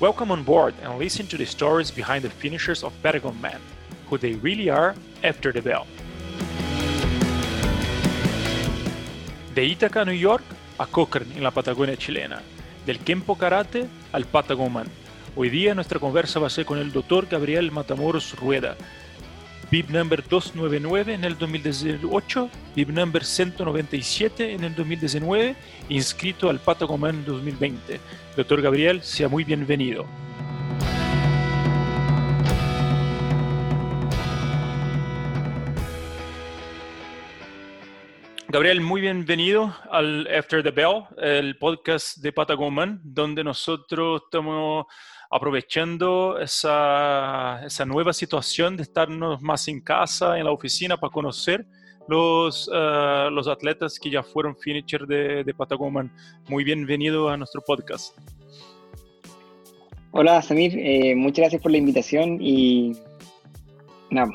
Welcome on board and listen to the stories behind the finishers of Patagon Man, who they really are after the bell. De Ítaca, New York, a Cochrane en la Patagonia chilena, del Kempo Karate al Patagon Man. Hoy día nuestra conversa va a ser con el Dr. Gabriel Matamoros Rueda, VIP number 299 en el 2018, VIP number 197 en el 2019, inscrito al Patagoman en 2020. Doctor Gabriel, sea muy bienvenido. Gabriel, muy bienvenido al After the Bell, el podcast de Patagoman, donde nosotros estamos aprovechando esa, esa, nueva situación de estarnos más en casa, en la oficina, para conocer los, uh, los atletas que ya fueron finisher de, de Patagoman. Muy bienvenido a nuestro podcast. Hola Samir, eh, muchas gracias por la invitación y nada,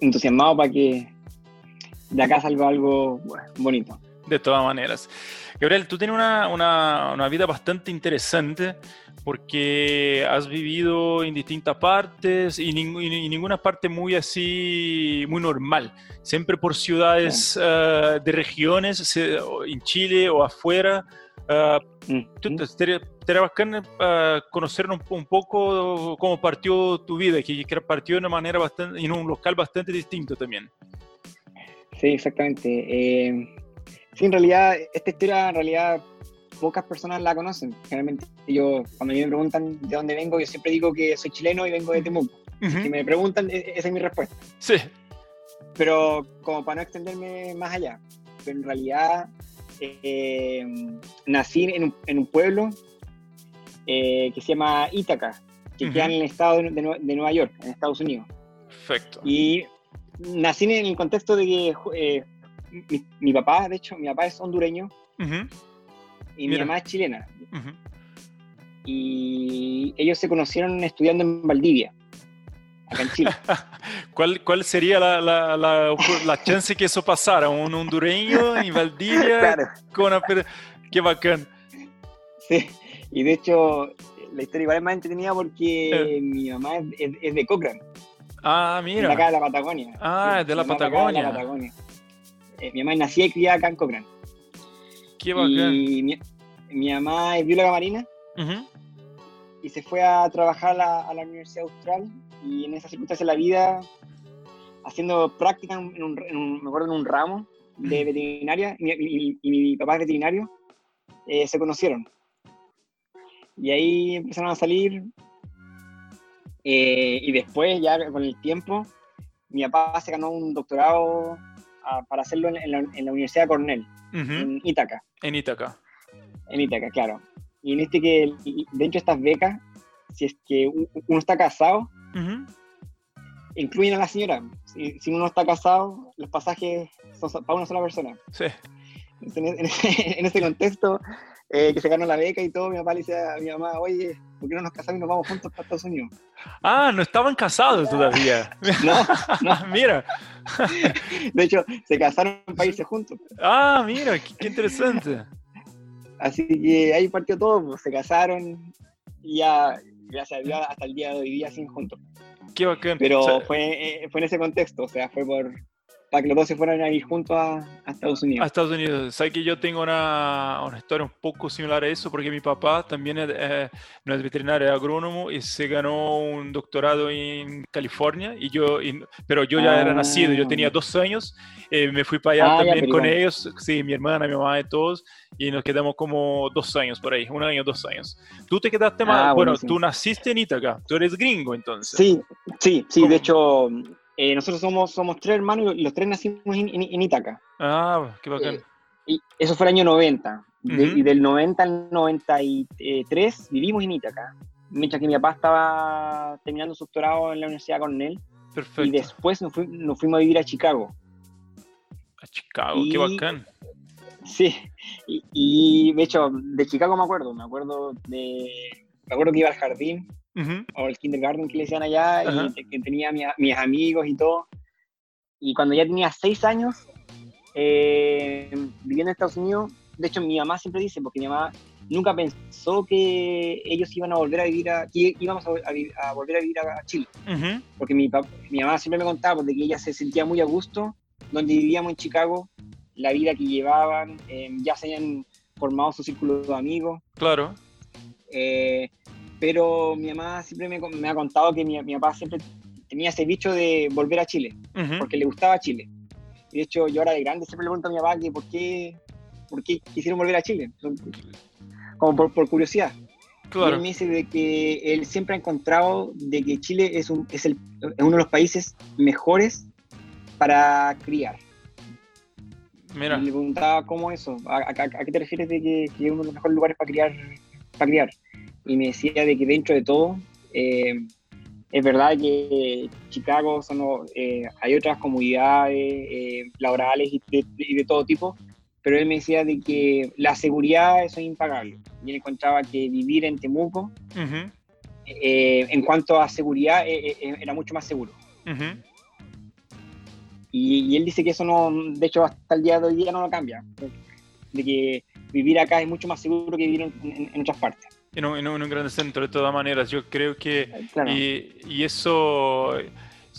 entusiasmado para que de acá salga algo bonito. De todas maneras. Gabriel, tú tienes una, una, una vida bastante interesante porque has vivido en distintas partes y, y, ninguna parte muy así, muy normal. Siempre por ciudades uh, de regiones, en Chile o afuera. Uh, mm -hmm. Sería bacán uh, conocer un, un, poco cómo partió tu vida, que, que partió de una manera bastante, en un local bastante distinto también. Sí, exactamente. Eh, sí, en realidad, esta historia en realidad pocas personas la conocen. Generalmente yo, cuando me preguntan de dónde vengo, yo siempre digo que soy chileno y vengo de Temuco. Uh -huh. Si me preguntan, e-, esa es mi respuesta. Sí. Pero como para no extenderme más allá, pero en realidad eh, nací en un, en un pueblo eh, que se llama Ítaca, que uh -huh. queda en el estado de, de, de, Nueva York, en Estados Unidos. Perfecto. Y nací en el contexto de que eh, mi, mi, papá, de hecho, mi papá es hondureño. Uh -huh y Mira. mi mamá es chilena. Uh -huh. Y ellos se conocieron estudiando en Valdivia, acá en Chile. ¿Cuál, ¿Cuál, sería la, la, la, la, chance que eso pasara? ¿Un hondureño en Valdivia? Claro. Con una... Qué bacán. Sí, y de hecho la historia igual es más entretenida porque eh. mi mamá es, es, de Cochrane. Ah, mira. De acá de la Patagonia. Ah, sí, es de la Patagonia. De la Patagonia. Eh, mi mamá nació y criada acá en Cochrane. Qué bacán. Y mi, mi mamá es bióloga marina uh -huh. y se fue a trabajar a la, a la, Universidad Austral y en esas circunstancias de la vida, haciendo práctica en un, en un, me acuerdo en un ramo de veterinaria y, y, y mi papá es veterinario, eh, se conocieron. Y ahí empezaron a salir eh, y después ya con el tiempo mi papá se ganó un doctorado a, para hacerlo en, en, la, en, la, Universidad Cornell, uh -huh. en Ítaca. En Ítaca. En Ítaca, claro. Y en este que, dentro de estas becas, si es que uno está casado, uh -huh. incluyen a la señora. Si, si, uno está casado, los pasajes son para una sola persona. Sí. En, en, en ese contexto, eh, que se ganó la beca y todo, mi papá le decía a mi mamá, oye, ¿por qué no nos casamos y nos vamos juntos para Estados Unidos? Ah, no estaban casados todavía. no, no. mira. De hecho, se casaron para irse juntos. Ah, mira, qué, qué interesante. Así que ahí partió todo, pues, se casaron y ya, gracias a Dios, hasta el día de hoy día siguen juntos. Qué bacán. Pero o sea, fue, eh, fue en ese contexto, o sea, fue por, para que los dos se fueran a ir juntos a, a, Estados Unidos. A Estados Unidos. Sabes que yo tengo una, una, historia un poco similar a eso, porque mi papá también es, eh, no es veterinario, es agrónomo y se ganó un doctorado en California, y yo, y, pero yo ya ah. era nacido, yo tenía dos años, eh, me fui para allá ah, también ya, con ellos, sí, mi hermana, mi mamá y todos, y nos quedamos como dos años por ahí, un año, dos años. Tú te quedaste más, ah, bueno, buenísimo. tú naciste en Ítaca, tú eres gringo entonces. Sí, sí, sí, de hecho eh, nosotros somos, somos tres hermanos y los tres nacimos en, en, en Ítaca. Ah, qué bacán. Eh, y eso fue el año 90. Uh -huh. de, y del 90 al 93 vivimos en Ítaca. Mientras que mi papá estaba terminando su doctorado en la Universidad Cornell. Perfecto. Y después nos, fui, nos fuimos a vivir a Chicago. A Chicago, y, qué bacán. Sí, y, y, de hecho, de Chicago me acuerdo. Me acuerdo de. Me acuerdo que iba al jardín Uh -huh. o el kindergarten que le decían allá, uh -huh. y que tenía mi, mis amigos y todo. Y cuando ya tenía seis años, eh, viviendo en Estados Unidos, de hecho mi mamá siempre dice, porque mi mamá nunca pensó que ellos iban a volver a vivir a, que íbamos a, volver a vivir a, Chile. Porque mi, mi mamá siempre me contaba de que ella se sentía muy a gusto donde vivíamos en Chicago, la vida que llevaban, em, ya se habían formado su círculo de amigos. Claro. Eh, pero mi mamá siempre me, ha contado que mi, mi, papá siempre tenía ese bicho de volver a Chile, porque le gustaba Chile. Y de hecho, yo ahora de grande siempre le pregunto a mi papá que por qué, por qué quisieron volver a Chile como por, curiosidad. Claro. Y él me dice de que él siempre ha encontrado de que Chile es, un, es, el, uno de los países mejores para criar. Mira. Y le preguntaba cómo eso, ¿a, qué te refieres de que, es uno de los mejores lugares para criar? Para criar? Y me decía de que dentro de todo, eh, es verdad que Chicago son, eh, hay otras comunidades eh, laborales y de, todo tipo, pero él me decía de que la seguridad eso es impagable. Y él encontraba que vivir en Temuco, en cuanto a seguridad, era mucho más seguro. y, él dice que eso no, de hecho, hasta el día de hoy día no lo cambia. De que vivir acá es mucho más seguro que vivir en, otras partes. En un, en un, gran centro, de todas maneras. Yo creo que. Y, y, eso,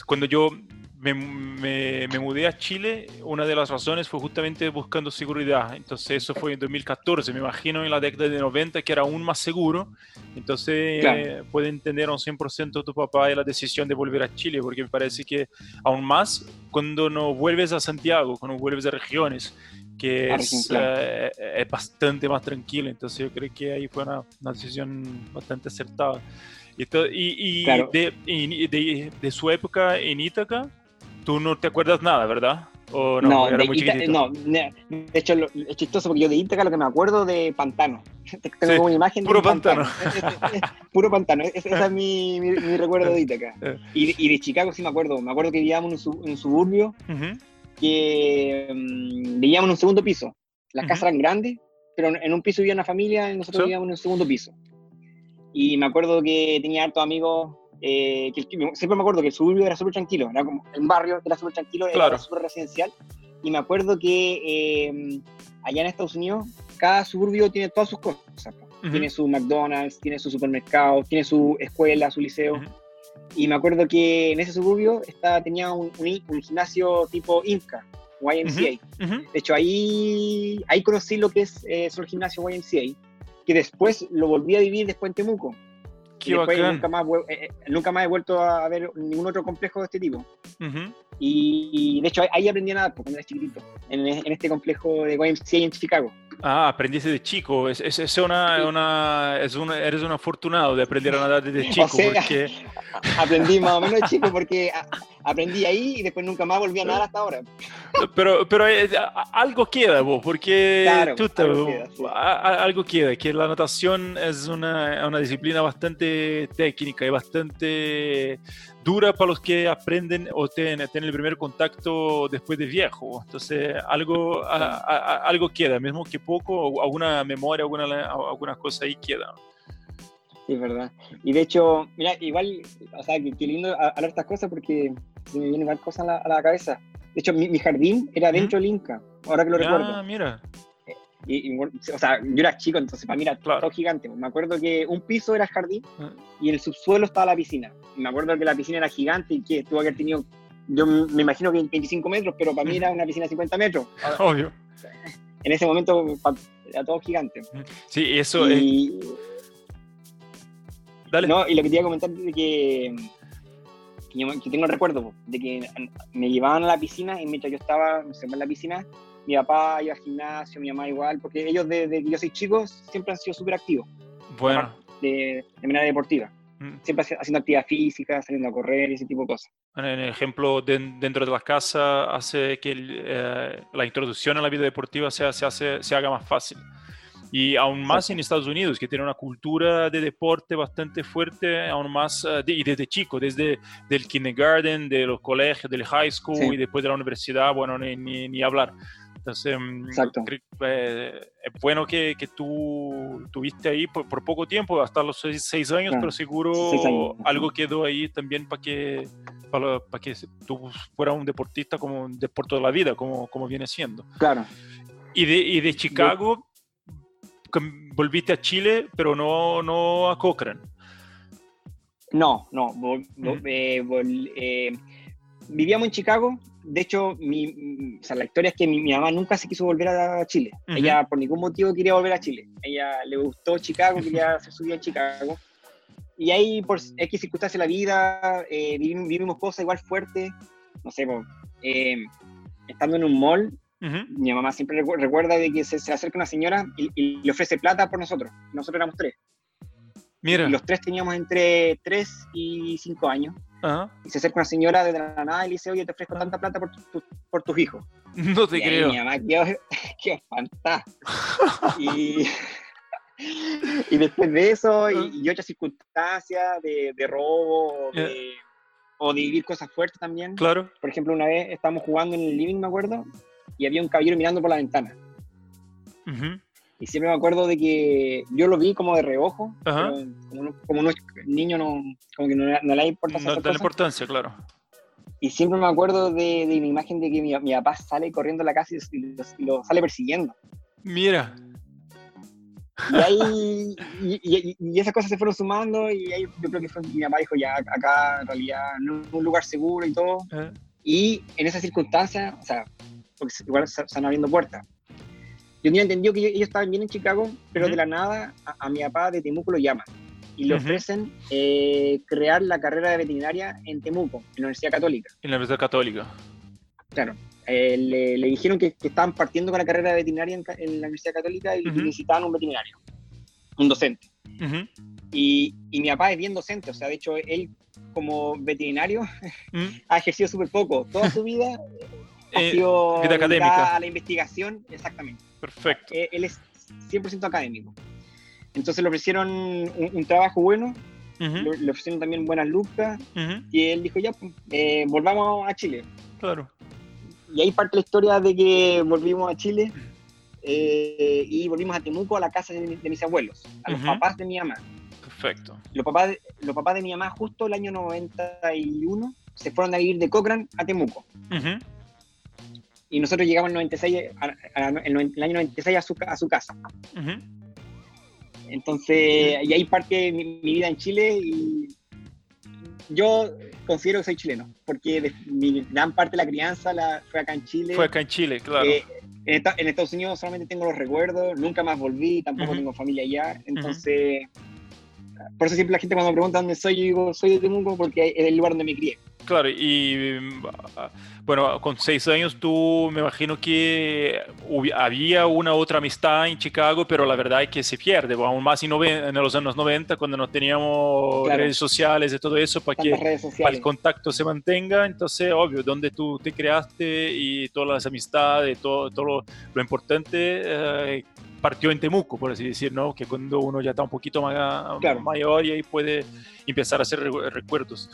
cuando yo me, me, mudé a Chile, una de las razones fue justamente buscando seguridad. Entonces eso fue en 2014, me imagino en la década de 90 que era aún más seguro. Entonces puede entender a un 100% tu papá de la decisión de volver a Chile, porque me parece que aún más cuando no vuelves a Santiago, cuando vuelves a regiones, que es, eh, es, bastante más tranquilo. Entonces yo creo que ahí fue una, una decisión bastante acertada. Y, y, de, de, de, su época en Ítaca, tú no te acuerdas nada, ¿verdad? ¿O no, no, era muy no, de hecho es chistoso porque yo de Ítaca lo que me acuerdo de pantano. Tengo una imagen puro de pantano. puro pantano, ese es mi, mi, recuerdo de Ítaca. Eh. Y, y, de Chicago sí me acuerdo, me acuerdo que vivíamos en un, suburbio que um, vivíamos en un segundo piso. Las casas eran grandes, pero en un piso vivía una familia y nosotros vivíamos en un segundo piso. Y me acuerdo que tenía hartos amigos eh, que, siempre me acuerdo que el suburbio era súper tranquilo, era como un barrio era súper tranquilo, era súper residencial. Y me acuerdo que eh, allá en Estados Unidos, cada suburbio tiene todas sus cosas. Tiene su McDonald's, tiene su supermercado, tiene su escuela, su liceo. Y me acuerdo que en ese suburbio está, tenía un, un, gimnasio tipo Inca, YMCA. De hecho, ahí, ahí conocí lo que es eh, el gimnasio YMCA, que después lo volví a vivir después en Temuco nunca más, eh, eh, nunca más he vuelto a ver ningún otro complejo de este tipo. y, de hecho ahí aprendí a nadar pues, cuando era chiquitito, en, este complejo de YMCA en Chicago. Ah, aprendiste de chico. Es, es, es una, una, es una, eres un afortunado de aprender a nadar desde chico. porque... aprendí más o menos de chico porque aprendí ahí y después nunca más volví a nadar hasta ahora. Pero, pero eh, algo queda, vos, porque claro, algo, queda, que la natación es una, una disciplina bastante técnica y bastante dura para los que aprenden o tienen, el primer contacto después de viejo. Entonces, algo, algo queda, mismo que poco, alguna memoria, alguna, algunas cosas ahí quedan. Sí, es verdad. Y de hecho, mira, igual, o sea, qué, lindo hablar de estas cosas porque se me vienen más cosas a la, cabeza. De hecho, mi, jardín era dentro del Inca, ahora que lo recuerdo. Ah, mira. Y, o sea, yo era chico, entonces para mí era todo gigante. Me acuerdo que un piso era el jardín ah. y el subsuelo estaba la piscina. Y me acuerdo que la piscina era gigante y que tuvo que haber tenido, yo me imagino que 25 metros, pero para mí era una piscina de 50 metros. Obvio. En ese momento era todo gigante. Sí, eso y, Dale. No, y lo que te iba a comentar es que, que, tengo el recuerdo de que me llevaban a la piscina y mientras yo estaba en la piscina, mi papá iba al gimnasio, mi mamá igual, porque ellos desde que yo soy chico siempre han sido súper activos. Bueno. De, manera deportiva. Mm. Siempre haciendo actividad física, saliendo a correr y ese tipo de cosas. En el ejemplo, dentro de las casas hace que eh, la introducción a la vida deportiva se, se, hace, se haga más fácil. Y aún más en Estados Unidos, que tiene una cultura de deporte bastante fuerte, aún más, eh, y desde chico, desde el kindergarten, de los colegios, del high school y después de la universidad, bueno, ni, ni, ni hablar. Entonces, mm, eh, es bueno que, que, tú tuviste ahí por, poco tiempo, hasta los seis, años, pero seguro algo quedó ahí también para que, para, que tú fueras un deportista como por toda la vida, como, como viene siendo. Claro. Y de, y de Chicago, volviste a Chile, pero no, no a Cochrane. No, no. Eh, eh, vivíamos en Chicago. De hecho, mi, la historia es que mi, mamá nunca se quiso volver a Chile. Ella por ningún motivo quería volver a Chile. Ella le gustó Chicago, quería hacer su vida en Chicago. Y ahí, por X circunstancias de la vida, eh, vivimos, cosas igual fuertes. No sé, estando en un mall, mi mamá siempre recuerda de que se, se acerca una señora y, le ofrece plata por nosotros. Nosotros éramos tres. Mira. Y los tres teníamos entre 3 y 5 años. Y se acerca una señora desde la nada y le dice, oye, te ofrezco tanta plata por, por tus hijos. No te creo. mi mamá qué qué fantástico. y, y después de eso, y, otras circunstancias de, de robo, de, o de vivir cosas fuertes también. Claro. Por ejemplo, una vez estábamos jugando en el living, me acuerdo, y había un caballero mirando por la ventana. Y siempre me acuerdo de que yo lo vi como de reojo, como, como un niño no, como que no, le da importancia. No da importancia, claro. Y siempre me acuerdo de, de mi imagen de que mi, mi, papá sale corriendo a la casa y lo, sale persiguiendo. Mira. Y ahí, y, y, esas cosas se fueron sumando y ahí yo creo que fue, mi papá dijo ya, acá en realidad no es un lugar seguro y todo. Y en esas circunstancias, o sea, porque igual se están abriendo puertas. Yo tenía entendido que ellos estaban bien en Chicago, pero de la nada a, mi papá de Temuco lo llaman y le ofrecen eh, crear la carrera de veterinaria en Temuco, en la Universidad Católica. En la Universidad Católica. Claro. Eh, le, dijeron que, estaban partiendo con la carrera de veterinaria en, la Universidad Católica y necesitaban un veterinario, un docente. y, y, mi papá es bien docente, o sea, de hecho, él como veterinario ha ejercido súper poco. Toda su vida sido vida académica. a la investigación, exactamente. Perfecto. Eh, él es 100% académico. Entonces le ofrecieron un, trabajo bueno, le, ofrecieron también buenas lucas, y él dijo, ya, pues, eh, volvamos a Chile. Claro. Y ahí parte la historia de que volvimos a Chile y volvimos a Temuco, a la casa de, mis abuelos, a los papás de mi mamá. Perfecto. Los papás, los papás de mi mamá, justo el año 91, se fueron a vivir de Cochrane a Temuco y nosotros llegamos en, 96, en el año 96 a su, a su casa. Entonces, y ahí parte mi, vida en Chile y yo considero que soy chileno, porque mi gran parte de la crianza la, fue acá en Chile. Fue acá en Chile, claro. Eh, en, Estados Unidos solamente tengo los recuerdos, nunca más volví, tampoco tengo familia allá, entonces... Por eso siempre la gente cuando me pregunta dónde soy, yo digo, soy de Temuco porque es el lugar donde me crié. Claro, y bueno, con seis años tú me imagino que había una otra amistad en Chicago, pero la verdad es que se pierde, aún más en, los años 90, cuando no teníamos redes sociales y todo eso, para que el contacto se mantenga. Entonces, obvio, donde tú te creaste y todas las amistades, todo, todo lo, importante eh, partió en Temuco, por así decir, ¿no? Que cuando uno ya está un poquito más, mayor y ahí puede empezar a hacer recuerdos.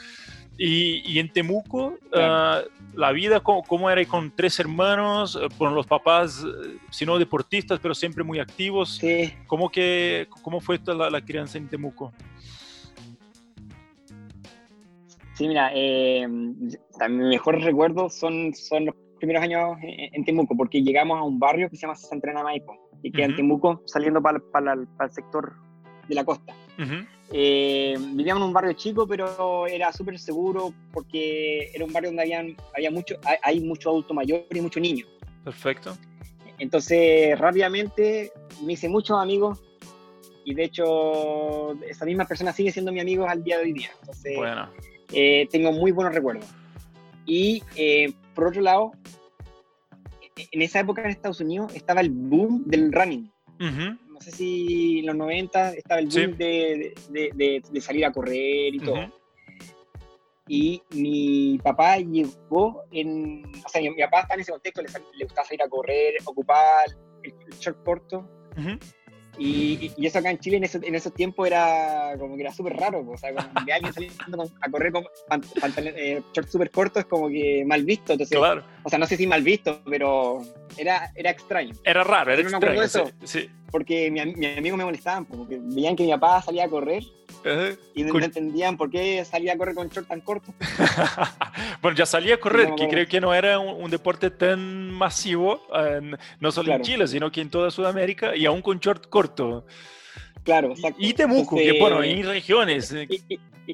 Y, en Temuco, ah, la vida, ¿cómo, era con tres hermanos, eh, con los papás, eh, si no deportistas, pero siempre muy activos? Sí. ¿Cómo, que, cómo fue la, la crianza en Temuco? Sí, mira, eh, mis mejores recuerdos son, son los primeros años en, Temuco, porque llegamos a un barrio que se llama Santana Maipo, y que en Temuco, saliendo para, para, el sector de la costa. Eh, vivíamos en un barrio chico, pero era súper seguro porque era un barrio donde habían, había mucho, hay, mucho adulto mayor y muchos niños. Perfecto. Entonces, rápidamente me hice muchos amigos y de hecho, esa misma persona sigue siendo mi amigo al día de hoy día. Entonces, bueno. Eh, tengo muy buenos recuerdos. Y eh, por otro lado, en esa época en Estados Unidos estaba el boom del running sé si en los 90 estaba el boom de, de, de, salir a correr y todo. Y mi papá llegó en. O sea, mi, papá estaba en ese contexto, le, le gustaba salir a correr, ocupar el, short corto. Y, y, eso acá en Chile en, ese, en esos tiempos era como que era súper raro, o sea, de alguien saliendo a correr con eh, shorts súper cortos es como que mal visto, entonces, claro. o sea, no sé si mal visto, pero era, era extraño. Era raro, era extraño, eso, sí, porque mi, mi amigo me molestaban, porque veían que mi papá salía a correr y no, entendían por qué salía a correr con short tan corto. bueno, ya salía a correr, que creo que no era un, deporte tan masivo, no solo en Chile, sino que en toda Sudamérica, y aún con short corto. Claro, exacto. Y Temuco, que bueno, en regiones. Eh.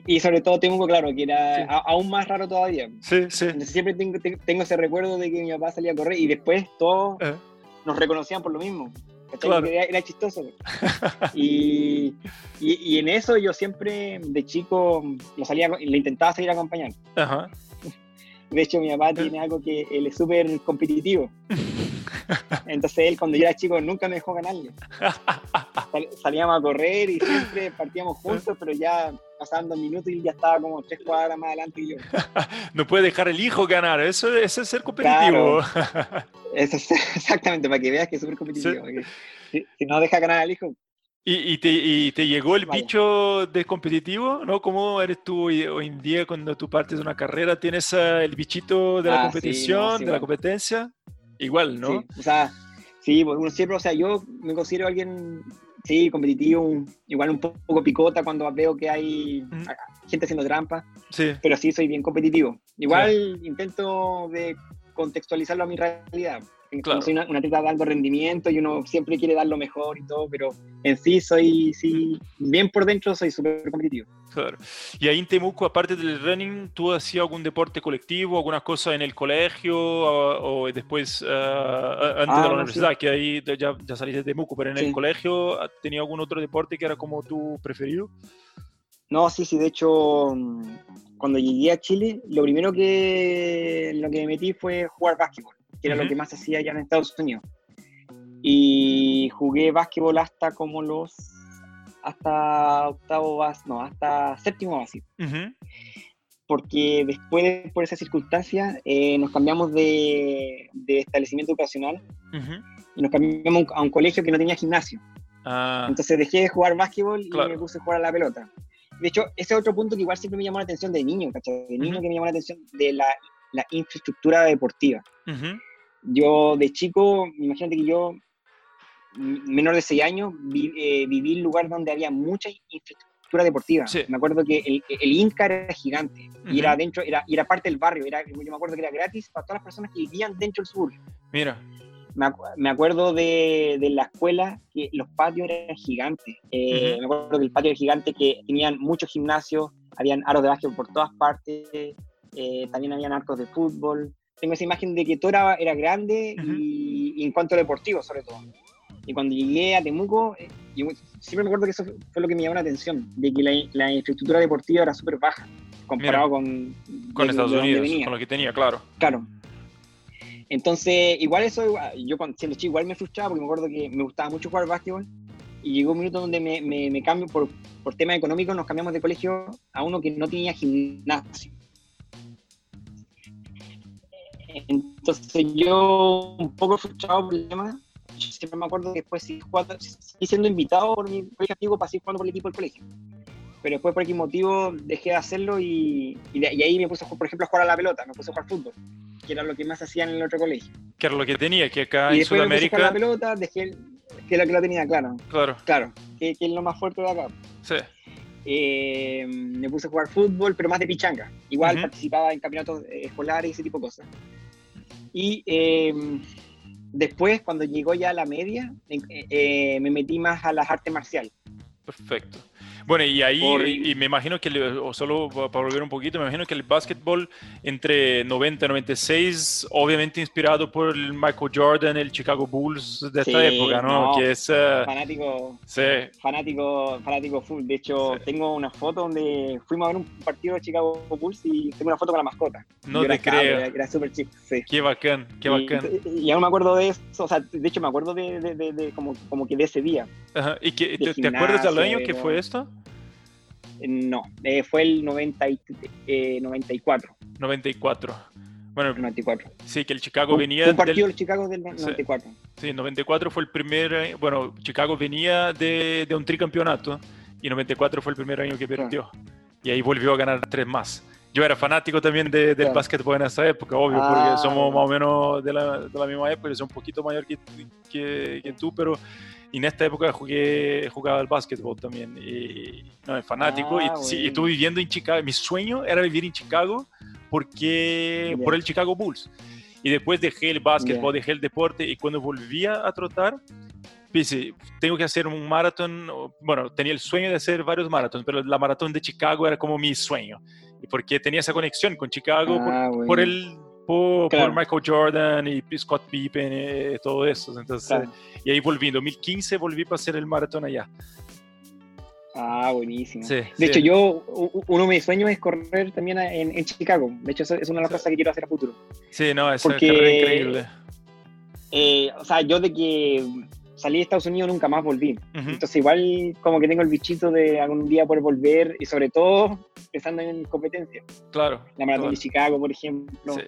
Y, sobre todo Temuco, claro, que era aún más raro todavía. Sí, sí. siempre tengo, tengo, ese recuerdo de que mi papá salía a correr y después todos nos reconocían por lo mismo. Era, chistoso. y, y, en eso yo siempre, de chico, lo salía, le intentaba seguir acompañando. Ajá. De hecho, mi papá tiene algo que él es súper competitivo. Entonces él cuando yo era chico nunca me dejó ganarle. salíamos a correr y siempre partíamos juntos, pero ya pasaban dos minutos y ya estaba como tres cuadras más adelante que yo. no puede dejar el hijo ganar, eso, es ser competitivo. eso es, exactamente, para que veas que es súper competitivo. Si, no deja ganar al hijo, ¿Y, te, te, llegó el bicho de competitivo? ¿no? ¿Cómo eres tú hoy, en día cuando tú partes de una carrera? ¿Tienes el bichito de la ah, competición, de la competencia? Igual, ¿no? Sí, o sea, sí, pues, uno siempre, o sea, yo me considero alguien, sí, competitivo, igual un poco picota cuando veo que hay gente haciendo trampa, sí. pero sí soy bien competitivo. Igual intento de contextualizarlo a mi realidad. Claro. Soy una, una atleta de alto rendimiento y uno siempre quiere dar lo mejor y todo, pero en sí soy, sí, bien por dentro soy súper competitivo. Claro. Y ahí en Temuco, aparte del running, ¿tú hacías algún deporte colectivo, alguna cosa en el colegio o, después, uh, antes de la ah, universidad, que ahí ya, ya saliste de Temuco, pero en el colegio, ¿tenías algún otro deporte que era como tu preferido? No, sí, sí, de hecho, cuando llegué a Chile, lo primero que, lo que me metí fue jugar básquetbol que era lo que más hacía allá en Estados Unidos. Y jugué básquetbol hasta como los hasta octavo no, hasta séptimo básico. Porque después, por esa circunstancia, eh, nos cambiamos de, establecimiento educacional y nos cambiamos a un colegio que no tenía gimnasio. Ah. Entonces dejé de jugar básquetbol y me puse a jugar a la pelota. De hecho, ese es otro punto que igual siempre me llamó la atención de niño, ¿cachai? De niño que me llamó la atención de la, la infraestructura deportiva. Yo de chico, imagínate que yo, menor de 6 años, eh, viví en un lugar donde había mucha infraestructura deportiva. Me acuerdo que el, el, Inca era gigante y era dentro, era, y era parte del barrio. Era, yo me acuerdo que era gratis para todas las personas que vivían dentro del sur. Mira. Me, acuerdo de, de, la escuela que los patios eran gigantes. Eh, me acuerdo del patio era gigante que tenían muchos gimnasios, habían aros de básquet por todas partes, eh, también habían arcos de fútbol tengo esa imagen de que Tora era grande y, en cuanto a deportivo, sobre todo. Y cuando llegué a Temuco, eh, siempre me acuerdo que eso fue lo que me llamó la atención, de que la, infraestructura deportiva era súper baja, comparado con... Con Estados Unidos, con lo que tenía, claro. Claro. Entonces, igual eso, yo cuando siendo chico igual me frustraba, porque me acuerdo que me gustaba mucho jugar básquetbol, y llegó un minuto donde me, me, me cambio, por, por temas económicos, nos cambiamos de colegio a uno que no tenía gimnasio. Entonces yo un poco frustrado por el tema, siempre me acuerdo que después sí, jugando, siendo invitado por mi colegio antiguo para seguir jugando por el equipo del colegio. Pero después por qué motivo dejé de hacerlo y, y, ahí me puse, por ejemplo, a jugar a la pelota, me puse a jugar fútbol, que era lo que más hacían en el otro colegio. Que era lo que tenía, que acá y en Sudamérica... Me puse a jugar a la pelota, dejé, que era lo que lo tenía, claro. Claro. Claro, que, que es lo más fuerte de acá. Sí. Eh, me puse a jugar fútbol, pero más de pichanga. Igual participaba en campeonatos escolares y ese tipo de cosas. Y eh, después, cuando llegó ya a la media, eh, me metí más a las artes marciales. Perfecto. Bueno, y ahí, y, me imagino que, o solo para volver un poquito, me imagino que el básquetbol entre 90 y 96, obviamente inspirado por el Michael Jordan, el Chicago Bulls de esta época, ¿no? Que es... Uh, fanático, sí. fanático, fanático full. De hecho, tengo una foto donde fuimos a ver un partido de Chicago Bulls y tengo una foto con la mascota. No te creo. Era, súper chico, sí. Qué bacán, qué bacán. Y, aún me acuerdo de eso, o sea, de hecho me acuerdo de, de, de, como, como que de ese día. Ajá. ¿Y que, te, acuerdas del año que fue esto? No, eh, fue el 90 eh, 94. 94. Bueno, 94. Sí, que el Chicago venía. Un partido del, Chicago del 94. Sí, 94 fue el primer. Eh, bueno, Chicago venía de, de, un tricampeonato y 94 fue el primer año que perdió. Y ahí volvió a ganar tres más. Yo era fanático también de, del básquetbol en esa época, obvio, porque ah. somos más o menos de la, de la misma época, yo soy un poquito mayor que, que, que tú, pero Y en esta época jugué, jugaba al básquetbol también. Y, no, es fanático. y, Ah, sí, bueno. estuve viviendo en Chicago. Mi sueño era vivir en Chicago porque, Ya. por el Chicago Bulls. Y después dejé el básquetbol, Ya. dejé el deporte. Y cuando volvía a trotar, pensé, tengo que hacer un maratón. Bueno, tenía el sueño de hacer varios maratones, pero la maratón de Chicago era como mi sueño. Y porque tenía esa conexión con Chicago por, Ah, por bueno. el por. Michael Jordan y Scott Pippen y todo eso. Entonces, Claro. y ahí volví, en 2015 volví para hacer el maratón allá. Ah, buenísimo. Sí, De sí. hecho, yo, uno de mis sueños es correr también en, en Chicago. De hecho, eso es una de las cosas que quiero hacer a futuro. Sí, no, esa porque- increíble. Eh, o sea, yo de que salí de Estados Unidos nunca más volví. Ujú. Entonces, igual como que tengo el bichito de algún día poder volver y sobre todo pensando en competencia. Claro. La maratón claro. de Chicago, por ejemplo. Sí.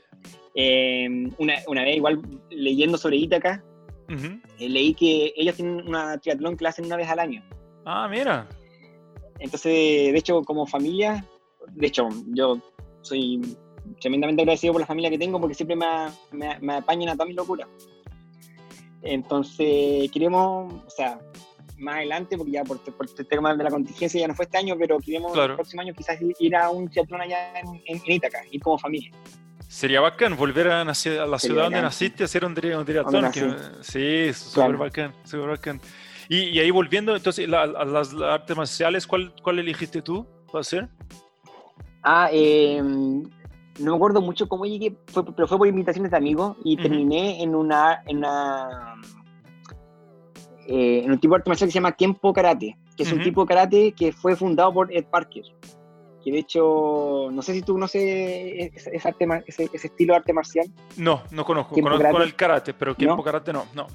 Eh, una, una vez, igual leyendo sobre Ítaca, Ujú. eh, leí que ellos tienen una triatlón que la hacen una vez al año. Ah, mira. Entonces, de hecho, como familia, de hecho, yo soy tremendamente agradecido por la familia que tengo porque siempre me, me, me apañan a todas mis locuras. Entonces, queremos, o sea, más adelante, porque ya por, por este tema de la contingencia ya no fue este año, pero queremos Claro. el próximo año quizás ir a un triatlón allá en, en, en Ítaca, ir como familia. Sería bacán volver a, nacer- a la Sería ciudad donde bacán, naciste a hacer un, un triatlón. Donde que- sí, súper Claro. bacán, súper bacán. Y, y ahí volviendo, entonces, la- a las artes marciales, ¿cuál, ¿cuál elegiste tú para hacer? Ah, eh, no me acuerdo mucho cómo llegué, fue- pero fue por invitaciones de amigos y terminé en una, en una eh, en un tipo de arte marcial que se llama Kenpo Karate, que es un tipo de karate que fue fundado por Ed Parker. Que de hecho, no sé si tú conoces ese, ese arte ese- ese estilo de arte marcial. No, no conozco. ¿Tiempo Conozco karate? el karate, pero ¿No? tiempo karate no. No.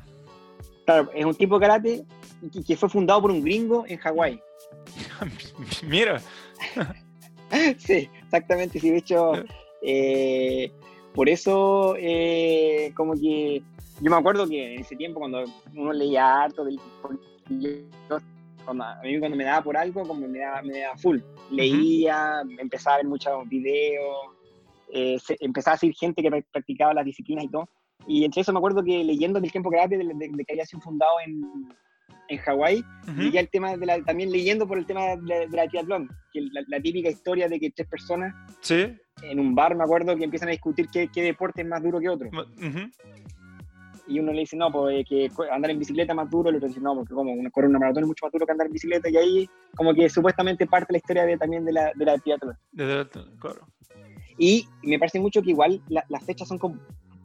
Claro, es un tipo de karate que, que fue fundado por un gringo en Hawái. Mira. sí, exactamente. Sí, de hecho, eh, por eso, eh, como que yo me acuerdo que en ese tiempo, cuando uno leía harto, del, yo- cuando, a mí cuando me daba por algo, como me daba, me daba full. Leía, empezaba a ver muchos videos, eh, se- empezaba a seguir gente que prac- practicaba las disciplinas y todo. Y entre eso me acuerdo que leyendo del tiempo karate, de, de- de que había sido fundado en, en Hawái, Ujú. Llegué al tema de la, también leyendo por el tema de la, de la triatlón, que la, la típica historia de que tres personas Sí. En un bar, me acuerdo, que empiezan a discutir qué, qué deporte es más duro que otro. Ujú. Y uno le dice, no, pues eh, que andar en bicicleta es más duro, el otro dice, no, porque como una- correr una maratón es mucho más duro que andar en bicicleta, y ahí como que supuestamente parte la historia de, también de la, de la triatlón. Claro. Y me parece mucho que igual la- las fechas son, como-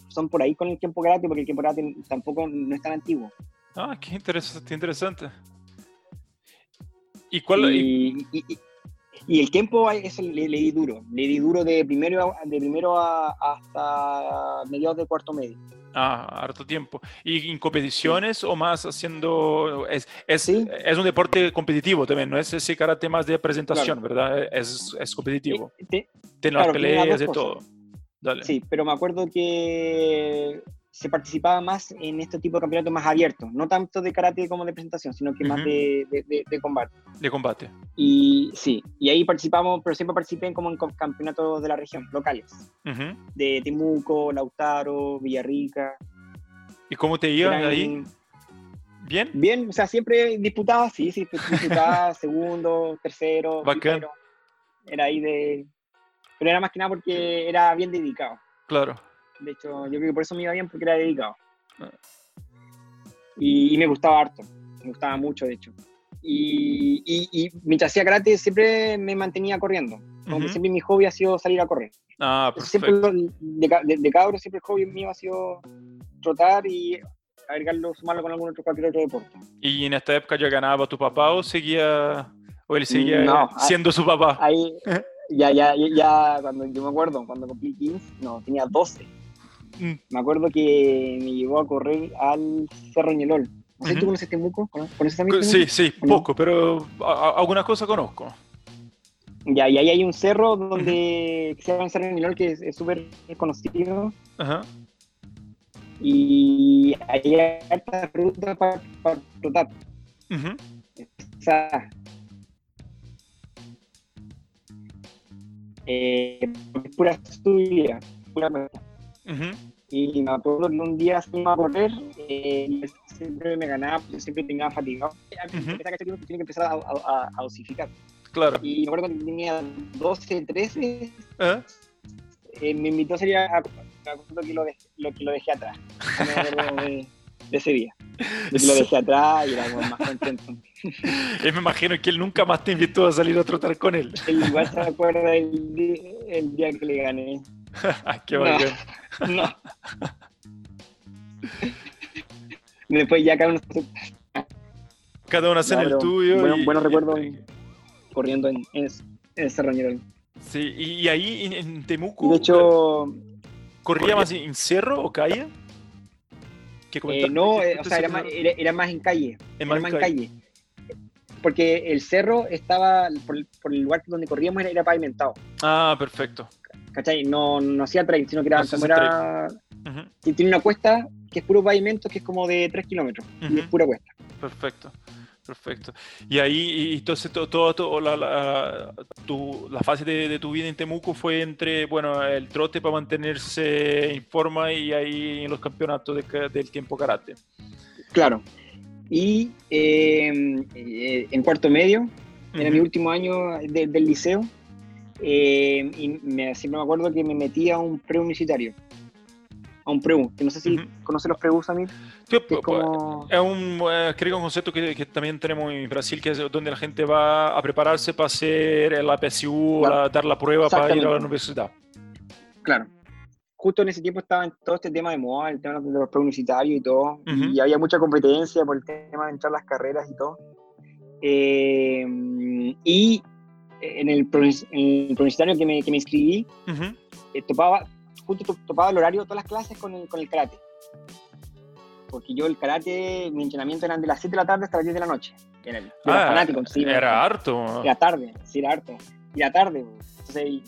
son por ahí con el tiempo karate, porque el tiempo karate tampoco no es tan antiguo. Ah, qué interesante. Qué interesante. ¿Y cuál? y- y, y- y- el tiempo, eso le, le di duro. Le di duro de primero, de primero a- hasta mediados de cuarto medio. Ah, harto tiempo. ¿Y en competiciones o más haciendo... Es, es, Sí. es un deporte competitivo también, no es ese karate más de presentación, ¿verdad? Es, es competitivo. Tiene las claro, las peleas de todo. Dale. Sí, pero me acuerdo que se participaba más en este tipo de campeonatos más abiertos, no tanto de karate como de presentación, sino que más de, de- de- de combate. De combate. Y sí, y ahí participamos, pero siempre participé en como en campeonatos de la región, locales, Ujú. de Temuco, Lautaro, Villarrica. ¿Y cómo te iba ahí? ¿Bien? Bien, o sea, siempre disputaba, sí, sí, disputaba segundo, tercero, Bacán. primero. Era ahí de... Pero era más que nada porque era bien dedicado. Claro. De hecho, yo creo que por eso me iba bien, porque era dedicado. Y, y me gustaba harto, me gustaba mucho, de hecho. Y, y, y mientras hacía karate siempre me mantenía corriendo. Como que Ujú. siempre mi hobby ha sido salir a correr. Ah, Siempre de, de, de cabro siempre el hobby mío ha sido trotar y agregarlo, sumarlo con algún otro, cualquier otro deporte. ¿Y en esta época ya ganaba tu papá o seguía... o él seguía No, ah- siendo su papá? Ahí, ya, ya, ya, ya, cuando yo me acuerdo, cuando cumplí 15, no, tenía 12. Mm. Me acuerdo que me llevó a correr al Cerro Ñelol. No sé, Ujú. ¿tú conoces Temuco? ¿Cono- ¿Conoces también Sí, Temuco? sí, ¿O no? poco, pero algunas cosas conozco. Ya, y ahí hay un cerro donde que se llama Cerro Ñelol, que es súper conocido. Ajá. Y ahí hay harta ruta para trotar. Ujú. O sea, eh, pura subida, pura Ujú. Y me acuerdo que un día fuimos a correr, eh, siempre me ganaba, yo siempre tenía fatigado. Uh -huh. tiene que empezar a, a, a, dosificar. Claro. Y me acuerdo cuando tenía 12, 13, ¿Eh? Eh, me invitó a salir a, a, lo, que lo, dejé, lo que lo dejé atrás. Me acuerdo de, de, ese día. Que lo dejé atrás y era más contento. me imagino que él nunca más te invitó a salir a trotar con él. Él igual se acuerda el, el día que le gané. Qué bacán. No. no. Después ya cada uno cada uno hace no, el tuyo. Bueno, y, buenos recuerdos corriendo en, en, en Rañero. Sí, y, ahí en, en, Temuco. De hecho. ¿Corría, corría más en cerro o calle? Eh, no, eh, o sea, era más, era, era más, en calle. En era más en calle. Porque el cerro estaba, por, por, el lugar donde corríamos, era, era, pavimentado. Ah, perfecto. ¿Cachai? No, no hacía trail, sino que era no como era. Uh -huh. Tiene una cuesta que es puro pavimento, que es como de 3 kilómetros. Uh -huh. Y es pura cuesta. Perfecto. Perfecto. Y ahí, y entonces, todo, todo, todo la, la, tu, la, fase de, de, tu vida en Temuco fue entre, bueno, el trote para mantenerse en forma y ahí en los campeonatos de, del tiempo karate. Claro. Y eh, eh, en cuarto medio, uh -huh. era mi último año de, del liceo, eh, y me, siempre me acuerdo que me metí a un preuniversitario a un preu, que no sé si uh -huh. conoce los preus a mí. Sí, es, como... es, un, creo un concepto que, que, también tenemos en Brasil, que es donde la gente va a prepararse para hacer la PSU, claro. dar la prueba para ir a la universidad. Claro. Justo en ese tiempo estaba en todo este tema de moda, el tema de los preuniversitarios y todo, uh -huh. y había mucha competencia por el tema de entrar a las carreras y todo. Eh, y en el, preuniversitario que me, que me inscribí, uh -huh. eh, topaba, justo topaba el horario de todas las clases con el, con el karate. Porque yo el karate, mi entrenamiento eran de las 7 de la tarde hasta las 10 de la noche. Era, era ah, fanático. Sí, era era harto. Era tarde, sí, era harto. Y era tarde. Entonces,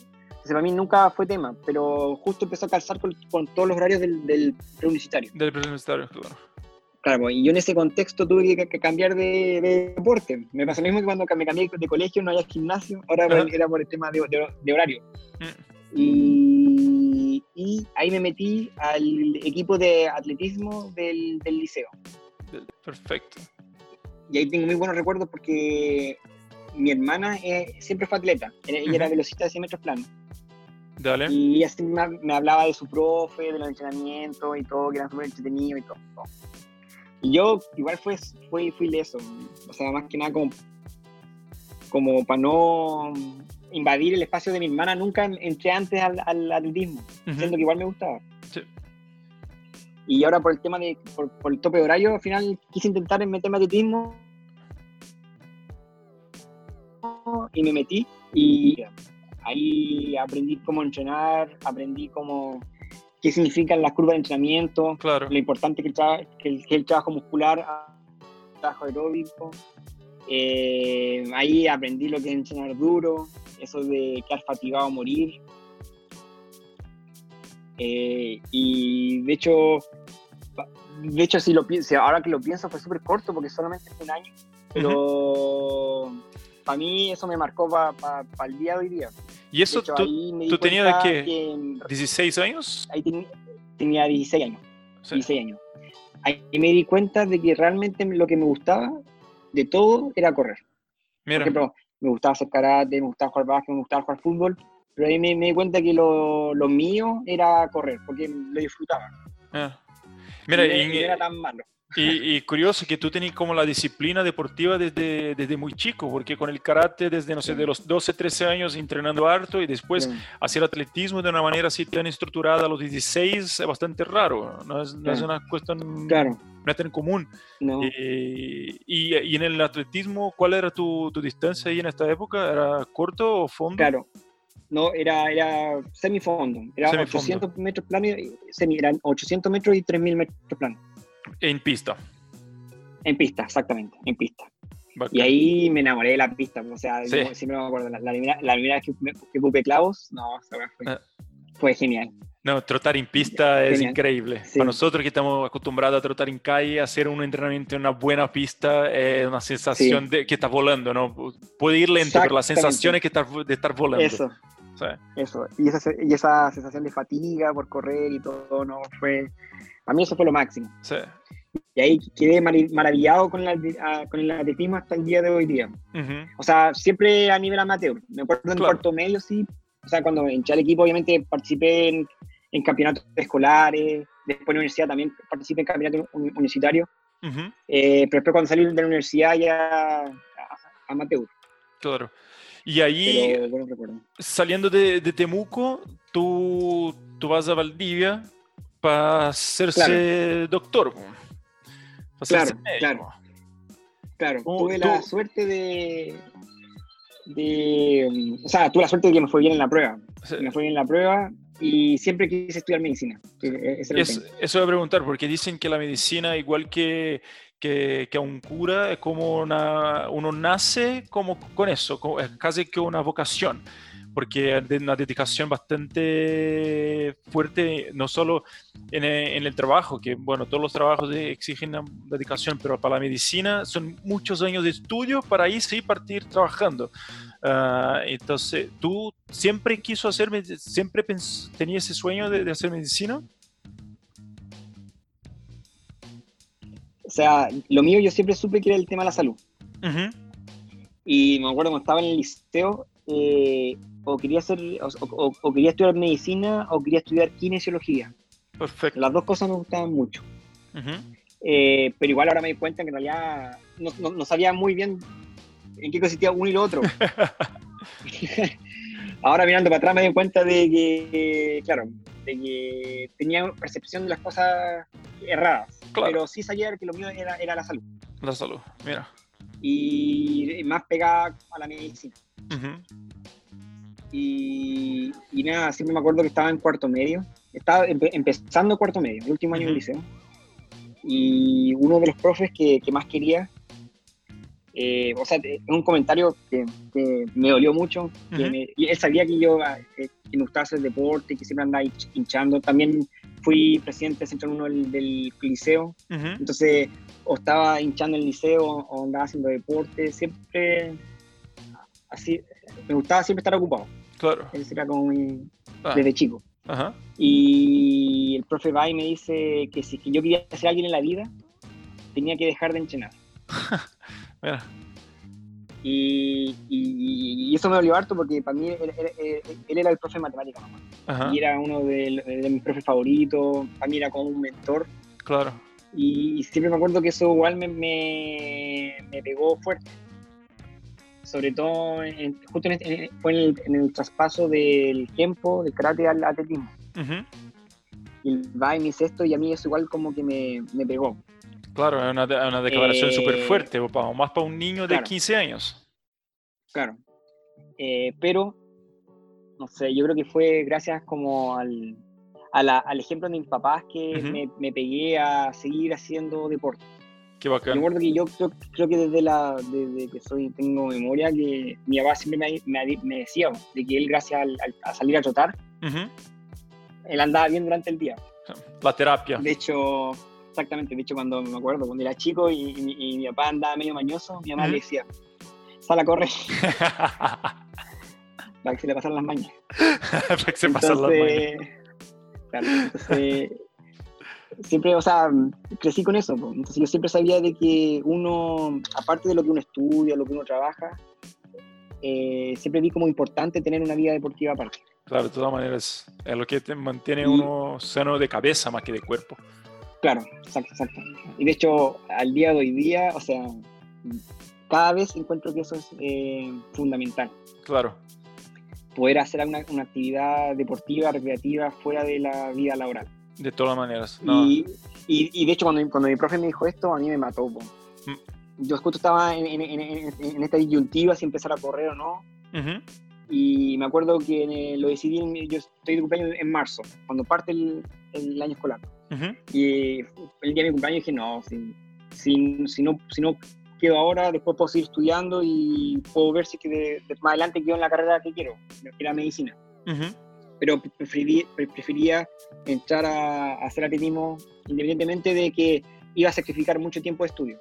entonces, para mí nunca fue tema, pero justo empezó a calzar con, con todos los horarios del, del preuniversitario. Del preuniversitario, claro. Claro, y yo en ese contexto tuve que, cambiar de, de, deporte. Me pasó lo mismo que cuando me cambié de colegio, no había gimnasio, ahora era por el tema de, de, de horario. -huh. Y, y, ahí me metí al equipo de atletismo del, del, liceo. Perfecto. Y ahí tengo muy buenos recuerdos porque mi hermana eh, siempre fue atleta, ella uh -huh. era velocista de 100 metros planos. Dale. Y así me, me, hablaba de su profe, de los entrenamientos y todo, que eran súper entretenidos y todo. Y yo igual fue, fui, fui leso, o sea, más que nada como, como para no invadir el espacio de mi hermana, nunca entré antes al, al atletismo, uh -huh. siendo que igual me gustaba. Sí. Y ahora por el tema de, por, por, el tope de horario, al final quise intentar meterme atletismo y me metí y ahí aprendí cómo entrenar, aprendí cómo qué significan las curvas de entrenamiento, claro. lo importante que el, que el, que el trabajo muscular, el trabajo aeróbico. Eh, ahí aprendí lo que es entrenar duro, eso de quedar fatigado a morir. Eh, y de hecho, de hecho, si lo pienso, ahora que lo pienso, fue súper corto porque solamente fue un año, pero uh -huh. para mí eso me marcó para pa, pa el día de hoy día. ¿Y eso hecho, tú, tú tenías de qué? Que, ¿16 años? Ahí ten, tenía 16 años. Sí. 16 años. Ahí me di cuenta de que realmente lo que me gustaba de todo era correr. Mira. Por ejemplo, me gustaba hacer karate, me gustaba jugar básquet, me gustaba jugar fútbol, pero ahí me, me di cuenta que lo, lo, mío era correr, porque lo disfrutaba. Ah. Mira, y, y, era tan malo. Y, y, curioso que tú tenías como la disciplina deportiva desde, desde muy chico, porque con el karate desde, no sé, de los 12, 13 años entrenando harto y después sí. hacer atletismo de una manera así tan estructurada a los 16 es bastante raro, no es, no es una cuestión, claro. no es tan común. No. Eh, y, y, en el atletismo, ¿cuál era tu, tu, distancia ahí en esta época? ¿Era corto o fondo? Claro. No, era, era semifondo, era semifondo. 800 metros plano, semi, eran 800 metros y 3000 metros plano. En pista. En pista, exactamente, en pista. Bacán. Y ahí me enamoré de la pista, o sea, sí. siempre me acuerdo, la, la, primera, la primera vez que, que ocupé clavos, no, fue, uh. fue genial. No, trotar en pista es increíble. Sí. Para nosotros que estamos acostumbrados a trotar en calle, hacer un entrenamiento en una buena pista es una sensación de que estás volando, ¿no? Puede ir lento, pero la sensación es que estás, de estar volando. Eso. Sí. Eso, y esa, y esa sensación de fatiga por correr y todo, ¿no? Fue, a mí eso fue lo máximo. Sí. Y ahí quedé maravillado con, con el atletismo hasta el día de hoy día. O sea, siempre a nivel amateur. Me acuerdo en cuarto medio, sí. O sea, cuando entré al equipo, obviamente participé en, campeonatos escolares. Después en la universidad también participé en campeonatos universitarios. Eh, pero después cuando salí de la universidad ya amateur. Claro. Y ahí, saliendo de, Temuco, tú, tú vas a Valdivia para hacerse doctor. claro, claro. Claro, tuve la suerte de, de. O sea, tuve la suerte de que me fue bien en la prueba. Me fue bien en la prueba y siempre quise estudiar medicina. eso voy a preguntar, porque dicen que la medicina, igual que, que, que un cura, es como una, uno nace como con eso, es casi que una vocación porque es una dedicación bastante fuerte, no solo en el, trabajo, que bueno, todos los trabajos exigen una dedicación, pero para la medicina son muchos años de estudio para ahí sí partir trabajando. Ah, entonces, ¿tú siempre quiso hacer, siempre tenías ese sueño de, hacer medicina? O sea, lo mío yo siempre supe que era el tema de la salud. Y me acuerdo cuando estaba en el liceo, eh, o quería hacer o, quería estudiar medicina o quería estudiar kinesiología. Perfecto. Las dos cosas me gustaban mucho. Eh, pero igual ahora me di cuenta que en realidad no, sabía muy bien en qué consistía uno y lo otro. ahora mirando para atrás me di cuenta de que, claro, de que tenía percepción de las cosas erradas. Pero sí sabía que lo mío era, era la salud. La salud, mira. Y más pegada a la medicina. Y, nada, siempre me acuerdo que estaba en cuarto medio. Estaba empezando cuarto medio, el último año del liceo. Y uno de los profes que, más quería, eh, o sea, es un comentario que, me dolió mucho. y él sabía que yo eh, que me gustaba hacer deporte, que siempre andaba hinchando. También fui presidente del centro uno del, liceo. Entonces, o estaba hinchando el liceo o andaba haciendo deporte. Siempre, así, me gustaba siempre estar ocupado. Claro. Ese era como ah. desde chico. Y el profe va y me dice que si yo quería ser alguien en la vida, tenía que dejar de entrenar. Mira. Y, eso me dolió harto porque para mí él, era el profe de matemáticas, Y era uno de, mis profes favoritos, para mí era como un mentor. Claro. Y, siempre me acuerdo que eso igual me, me pegó fuerte sobre todo justo en, fue en el, traspaso del tiempo de karate al atletismo. Y va y me dice esto y a mí eso igual como que me, me pegó. Claro, es una, una, declaración eh, súper fuerte, más para un niño de 15 años. Claro. Eh, pero, no sé, yo creo que fue gracias como al, al ejemplo de mis papás que me, me pegué a seguir haciendo deporte. Qué bacán. Recuerdo que yo creo, que desde, la, desde que soy, tengo memoria, que mi papá siempre me, me, decía de que él, gracias a salir a trotar, él andaba bien durante el día. La terapia. De hecho, exactamente, de hecho, cuando me acuerdo, cuando era chico y, mi papá andaba medio mañoso, mi mamá le decía, sal a correr. para que se le pasen las mañas. para que se pasen las mañas. Claro, entonces siempre, o sea, crecí con eso. Entonces yo siempre sabía de que uno, aparte de lo que uno estudia, lo que uno trabaja, eh, siempre vi como importante tener una vida deportiva aparte. Claro, de todas maneras, es lo que te mantiene uno sano de cabeza más que de cuerpo. Claro, exacto, exacto. Y de hecho, al día de hoy día, o sea, cada vez encuentro que eso es eh, fundamental. Claro. Poder hacer una, una actividad deportiva, recreativa, fuera de la vida laboral. De todas maneras. Y, y, de hecho, cuando, cuando mi profe me dijo esto, a mí me mató. Mm. Yo justo estaba en, en, en, esta disyuntiva si empezar a correr o no. Y me acuerdo que lo decidí, yo estoy de cumpleaños en marzo, cuando parte el, el año escolar. Y el día de mi cumpleaños dije, no, si, si, si, no, si no quedo ahora, después puedo seguir estudiando y puedo ver si que de, más adelante quedo en la carrera que quiero, que era medicina pero prefería, entrar a, hacer atletismo independientemente de que iba a sacrificar mucho tiempo de estudio.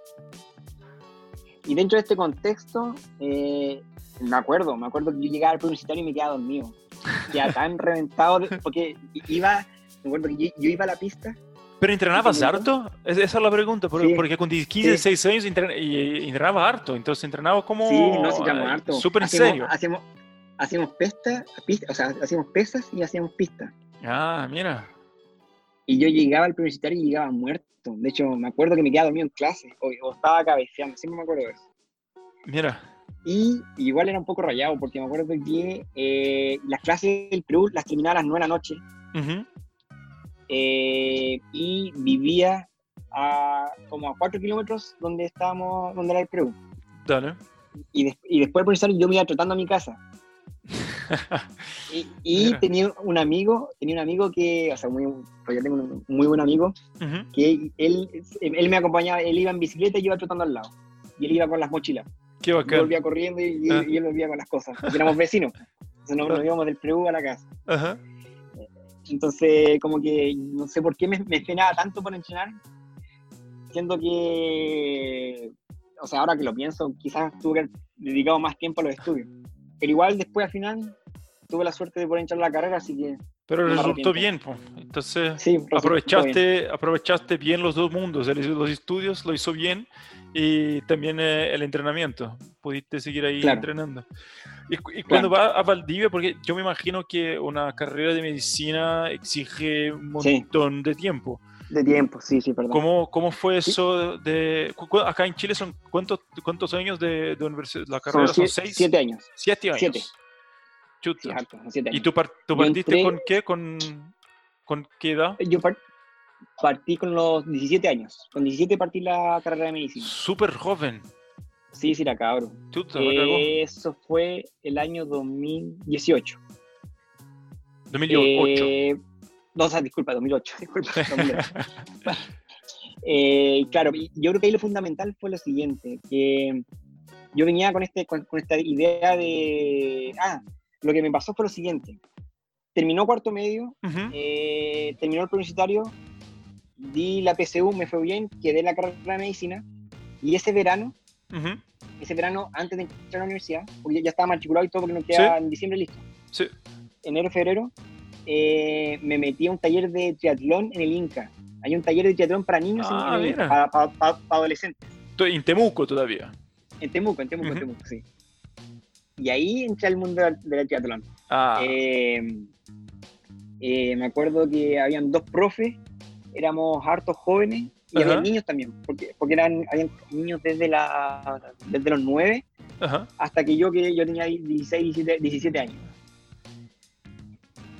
Y dentro de este contexto, eh, me acuerdo, me acuerdo que yo llegaba al universitario y me quedaba dormido. Ya tan reventado, porque iba, me acuerdo que yo, iba a la pista ¿Pero entrenabas harto? Esa es la pregunta, porque, con 15, 16 años entrenaba harto, entonces entrenaba como... Sí, no, sí, harto. Súper en serio. Hacíamos, hacíamos, pesta, o sea, hacíamos pesas y hacíamos pistas. Ah, mira. Y yo llegaba al universitario y llegaba muerto. De hecho, me acuerdo que me quedaba dormido en clase o, estaba cabeceando, siempre me acuerdo de eso. Mira. Y, igual era un poco rayado porque me acuerdo que eh, las clases del Perú las terminaba a las 9 de la noche. Eh, y vivía a como a 4 kilómetros donde estábamos, donde era el Perú. Dale. Y, y después por eso yo me iba tratando a mi casa. y, tenía un amigo, tenía un amigo que, o sea, muy, pues yo tengo un muy buen amigo, que él, él me acompañaba, él iba en bicicleta y yo iba trotando al lado. Y él iba con las mochilas. Qué bacán. Yo volvía corriendo y, ah. él volvía con las cosas. éramos vecinos. Entonces nos, íbamos del Perú a la casa. Entonces, como que no sé por qué me, me tanto por entrenar, siendo que, o sea, ahora que lo pienso, quizás tuve dedicado más tiempo a los estudios. Pero igual después al final tuve la suerte de poder entrar la carrera, así que... Pero resultó bien, pues. entonces aprovechaste, aprovechaste bien los dos mundos, los estudios lo hizo bien y también eh, el entrenamiento, pudiste seguir ahí entrenando. Y, cuando vas a Valdivia, porque yo me imagino que una carrera de medicina exige un montón de tiempo. De tiempo, sí, sí, perdón. ¿Cómo, cómo fue eso de... Acá en Chile son cuántos, cuántos años de, de universidad? ¿La carrera son, seis? Siete años. Siete años. Siete. Chuta. ¿Y tú, partiste con qué? ¿Con, ¿Con qué edad? Yo partí con los 17 años. Con 17 partí la carrera de medicina. Súper joven. Sí, sí, la. Chuta, Eso fue el año 2018. 2008. Eh, no, o sea, disculpa, 2008. Disculpa, 2008. eh, claro, yo creo que ahí lo fundamental fue lo siguiente, que yo venía con, este, con, esta idea de, ah, lo que me pasó fue lo siguiente, terminó cuarto medio, eh, terminó el universitario, di la PSU, me fue bien, quedé en la carrera de medicina, y ese verano, ese verano, antes de entrar a la universidad, porque ya estaba matriculado y todo, porque no queda en diciembre listo. Sí. Enero, febrero, eh, me metí a un taller de triatlón en el Inca. Hay un taller de triatlón para niños ah, para, adolescentes. En Temuco todavía. En Temuco, en Temuco, en Temuco, sí. Y ahí entré al mundo del triatlón. Ah. Eh, eh, me acuerdo que habían dos profes, éramos hartos jóvenes y había niños también, porque, porque eran habían niños desde, la, desde los 9 hasta que yo, que yo tenía 16, 17 años.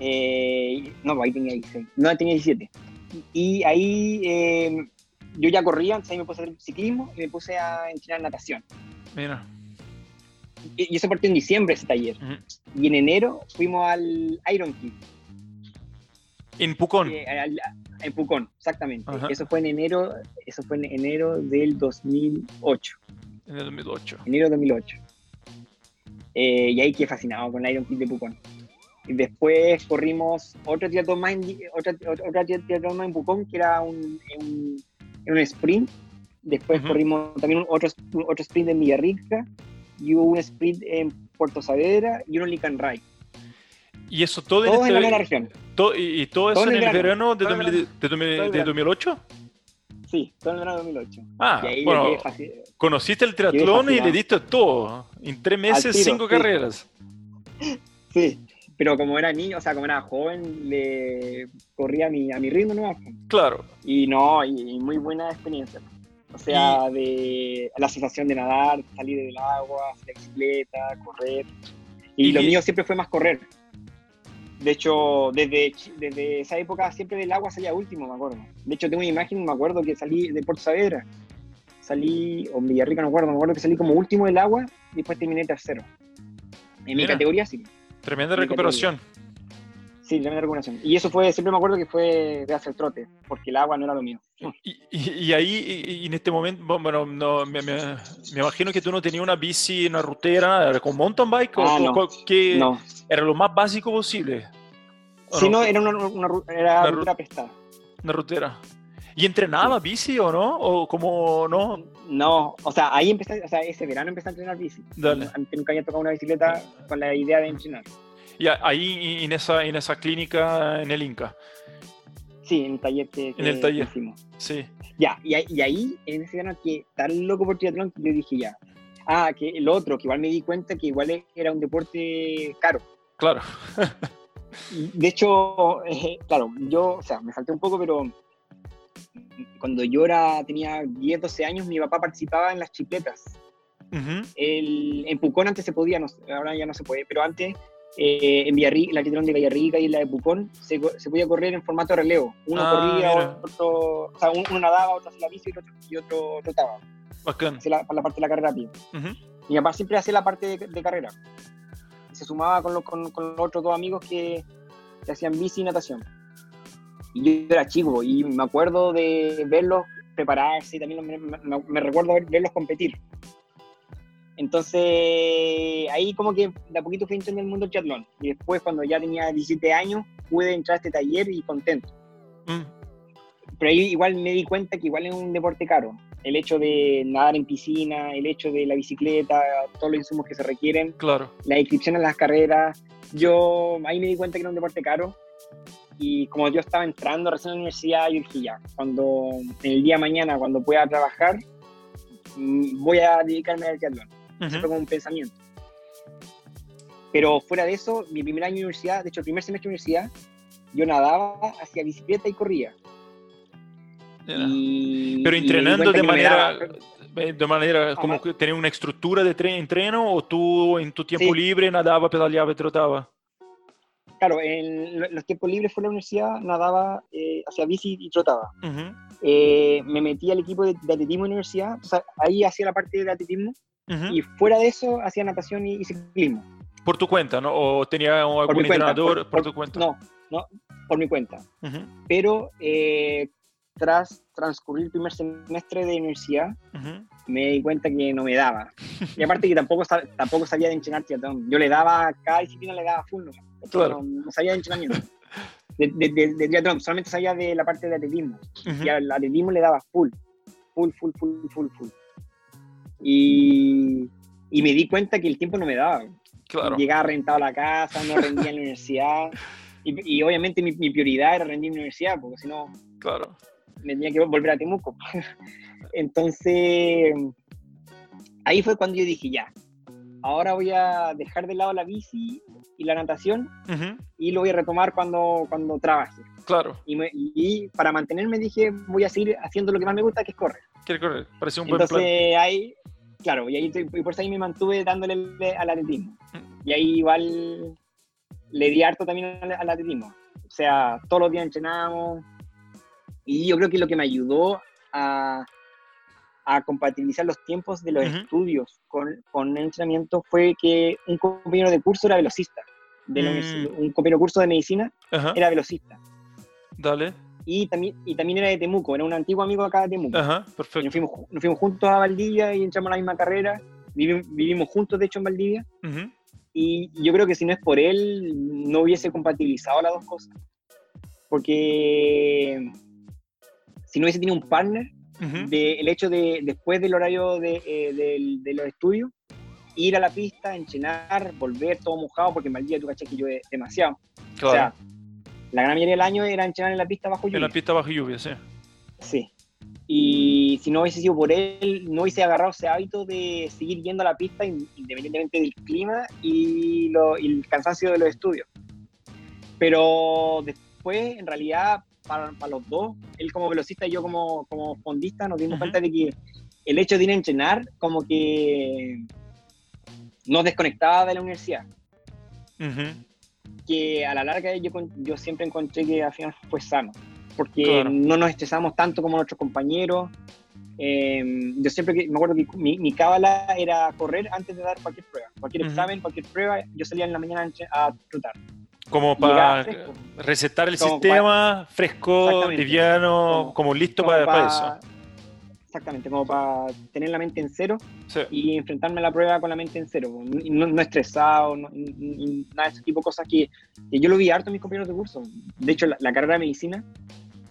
Eh, no, ahí tenía 16. No, tenía 17. Y ahí eh, yo ya corría, entonces ahí me puse a hacer ciclismo y me puse a entrenar natación. Mira. Y, eso partió en diciembre ese taller. Y en enero fuimos al Iron Kid. En Pucón. Eh, en Pucón, exactamente. Eso fue en enero, eso fue en enero del 2008. En el 2008. Enero 2008. y ahí quedé fascinado con el Iron Kid de Pucón. Y después corrimos otro triatlón más en, otra, otra más en Pucón, que era un, un, sprint. Después corrimos también otro, otro sprint en Villarrica y hubo un sprint en Puerto Saavedra y uno en Licanray. ¿Y eso todo, en, este, la región? y, todo eso en el verano, de, de, 2008? Sí, todo en el verano de 2008. Ah, bueno, conociste el triatlón y le diste todo. En tres meses, cinco carreras. Sí, pero como era niño, o sea, como era joven, le corría a mi, a mi ritmo, ¿no? Claro. Y no, y, muy buena experiencia. O sea, de la sensación de nadar, salir del agua, hacer bicicleta, correr. Y, lo mío siempre fue más correr. De hecho, desde, desde esa época siempre del agua salía último, me acuerdo. De hecho, tengo una imagen, me acuerdo que salí de Puerto Saavedra. Salí, o Villarrica, no me acuerdo, me acuerdo que salí como último del agua y después terminé tercero. En mi categoría sí. Tremenda recuperación. Sí, recuperación. Y eso fue, siempre me acuerdo que fue de hacer trote, porque el agua no era lo mío. Y, ahí, y en este momento, bueno, no, me, imagino que tú no tenías una bici, una rutera, con mountain bike, ah, o no, que era lo más básico posible. Sí, no, era una, una, era rutera prestada. Una rutera. ¿Y entrenaba bici o no? ¿O como no? No, o sea, ahí empecé, o sea, ese verano empecé a entrenar bici. Dale. Nunca había tocado una bicicleta con la idea de entrenar. Y ahí en esa, en esa clínica en el Inca. Sí, en el taller que, en el taller. hicimos. Sí. Ya, y, ahí, en ese verano, que tan loco por triatlón, yo dije ya. Ah, que el otro, que igual me di cuenta que igual era un deporte caro. Claro. de hecho, eh, claro, yo, o sea, me falté un poco, pero cuando yo era, tenía 10, 12 años, mi papá participaba en las chicletas. el, en Pucón antes se podía, ahora ya no se puede, pero antes eh, en Villarrica, la triatlón de Villarrica y la de Pucón, se, se, podía correr en formato de relevo. Uno ah, corría, otro, o sea, uno, nadaba, otro hacía la bici y otro, y otro trotaba. Bacán. La, para la parte de la carrera rápida. Mi papá siempre hacía la parte de, carrera. Se sumaba con los, con, con los otros dos amigos que, que hacían bici y natación. Y yo era chico y me acuerdo de verlos prepararse y también me, recuerdo verlos competir. Entonces, ahí como que de a poquito fui entrando en el mundo del triatlón. Y después, cuando ya tenía 17 años, pude entrar a este taller y contento. Mm. Pero ahí igual me di cuenta que igual es un deporte caro. El hecho de nadar en piscina, el hecho de la bicicleta, todos los insumos que se requieren. Claro. La inscripción en las carreras. Yo ahí me di cuenta que era un deporte caro y como yo estaba entrando recién a la universidad, yo dije ya, cuando en el día de mañana, cuando pueda trabajar, mm, voy a dedicarme al triatlón. Eso fue como un pensamiento. Pero fuera de eso, mi primer año de universidad, de hecho el primer semestre de universidad, yo nadaba, hacía bicicleta y corría. Pero entrenando de manera, eh, de manera como que tenía una estructura de entreno o tú en tu tiempo libre nadaba, pedaleaba y trotaba? claro, en los tiempos libres de la universidad nadaba, eh, hacía bici y trotaba. Eh, me metí al equipo de, atletismo en la universidad, o sea, ahí hacía la parte de atletismo, y fuera de eso hacía natación y, ciclismo. ¿Por tu cuenta, no? ¿O tenía algún entrenador por, tu cuenta? No, no, por mi cuenta. Pero eh, tras transcurrir el primer semestre de universidad, me di cuenta que no me daba. Y aparte que tampoco, tampoco sabía de entrenar triatlón. Yo le daba, cada disciplina le daba full, no, no, sabía de entrenamiento. De, de, triatlón, solamente sabía de la parte de atletismo. Y al atletismo le daba full, full, full, full, full, full. Y, y me di cuenta que el tiempo no me daba. Claro. Llegaba rentado a la casa, no rendía en la universidad. Y, y obviamente mi, mi, prioridad era rendir en la universidad, porque si no... Claro me tenía que volver a Temuco. Entonces, ahí fue cuando yo dije, ya, ahora voy a dejar de lado la bici y la natación y lo voy a retomar cuando, cuando trabaje. Claro. Y, para mantenerme dije, voy a seguir haciendo lo que más me gusta, que es correr. Quiere correr, parece un buen Entonces, ahí, claro, y, ahí, y por eso ahí me mantuve dándole al atletismo. Mm. Y ahí igual le di harto también al, al atletismo. O sea, todos los días entrenábamos, y yo creo que lo que me ayudó a, a compatibilizar los tiempos de los estudios con, con, el entrenamiento fue que un compañero de curso era velocista. De mm. un compañero de curso de medicina era velocista. Dale. Y también, y también era de Temuco, era un antiguo amigo acá de Temuco. Ajá, perfecto. Nos fuimos, nos fuimos juntos a Valdivia y entramos a la misma carrera. Vivimos, vivimos juntos, de hecho, en Valdivia. Y yo creo que si no es por él, no hubiese compatibilizado las dos cosas. Porque si no hubiese tenido un partner, el hecho de después del horario de, eh, de, los estudios, ir a la pista, entrenar, volver todo mojado, porque en Valdivia tú caché que llueve demasiado. O sea, la gran mayoría del año era entrenar en la pista bajo lluvia. En la pista bajo lluvia, sí. Sí. Y si no hubiese sido por él, no hubiese agarrado ese hábito de seguir yendo a la pista independientemente del clima y, lo, y el cansancio de los estudios. Pero después, en realidad, para, los dos, él como velocista y yo como, como fondista, nos dimos cuenta de que el hecho de ir a entrenar como que nos desconectaba de la universidad. Que a la larga yo, yo siempre encontré que al final fue sano, porque no nos estresamos tanto como nuestros compañeros. Em, yo siempre me acuerdo que mi, mi cábala era correr antes de dar cualquier prueba, cualquier examen, cualquier prueba, yo salía en la mañana a trotar. Como para recetar el sistema fresco, liviano, como, listo para, eso. Exactamente, como para tener la mente en cero y enfrentarme a la prueba con la mente en cero. No, estresado, nada de ese tipo de cosas que, yo lo vi harto en mis compañeros de curso. De hecho, la, carrera de medicina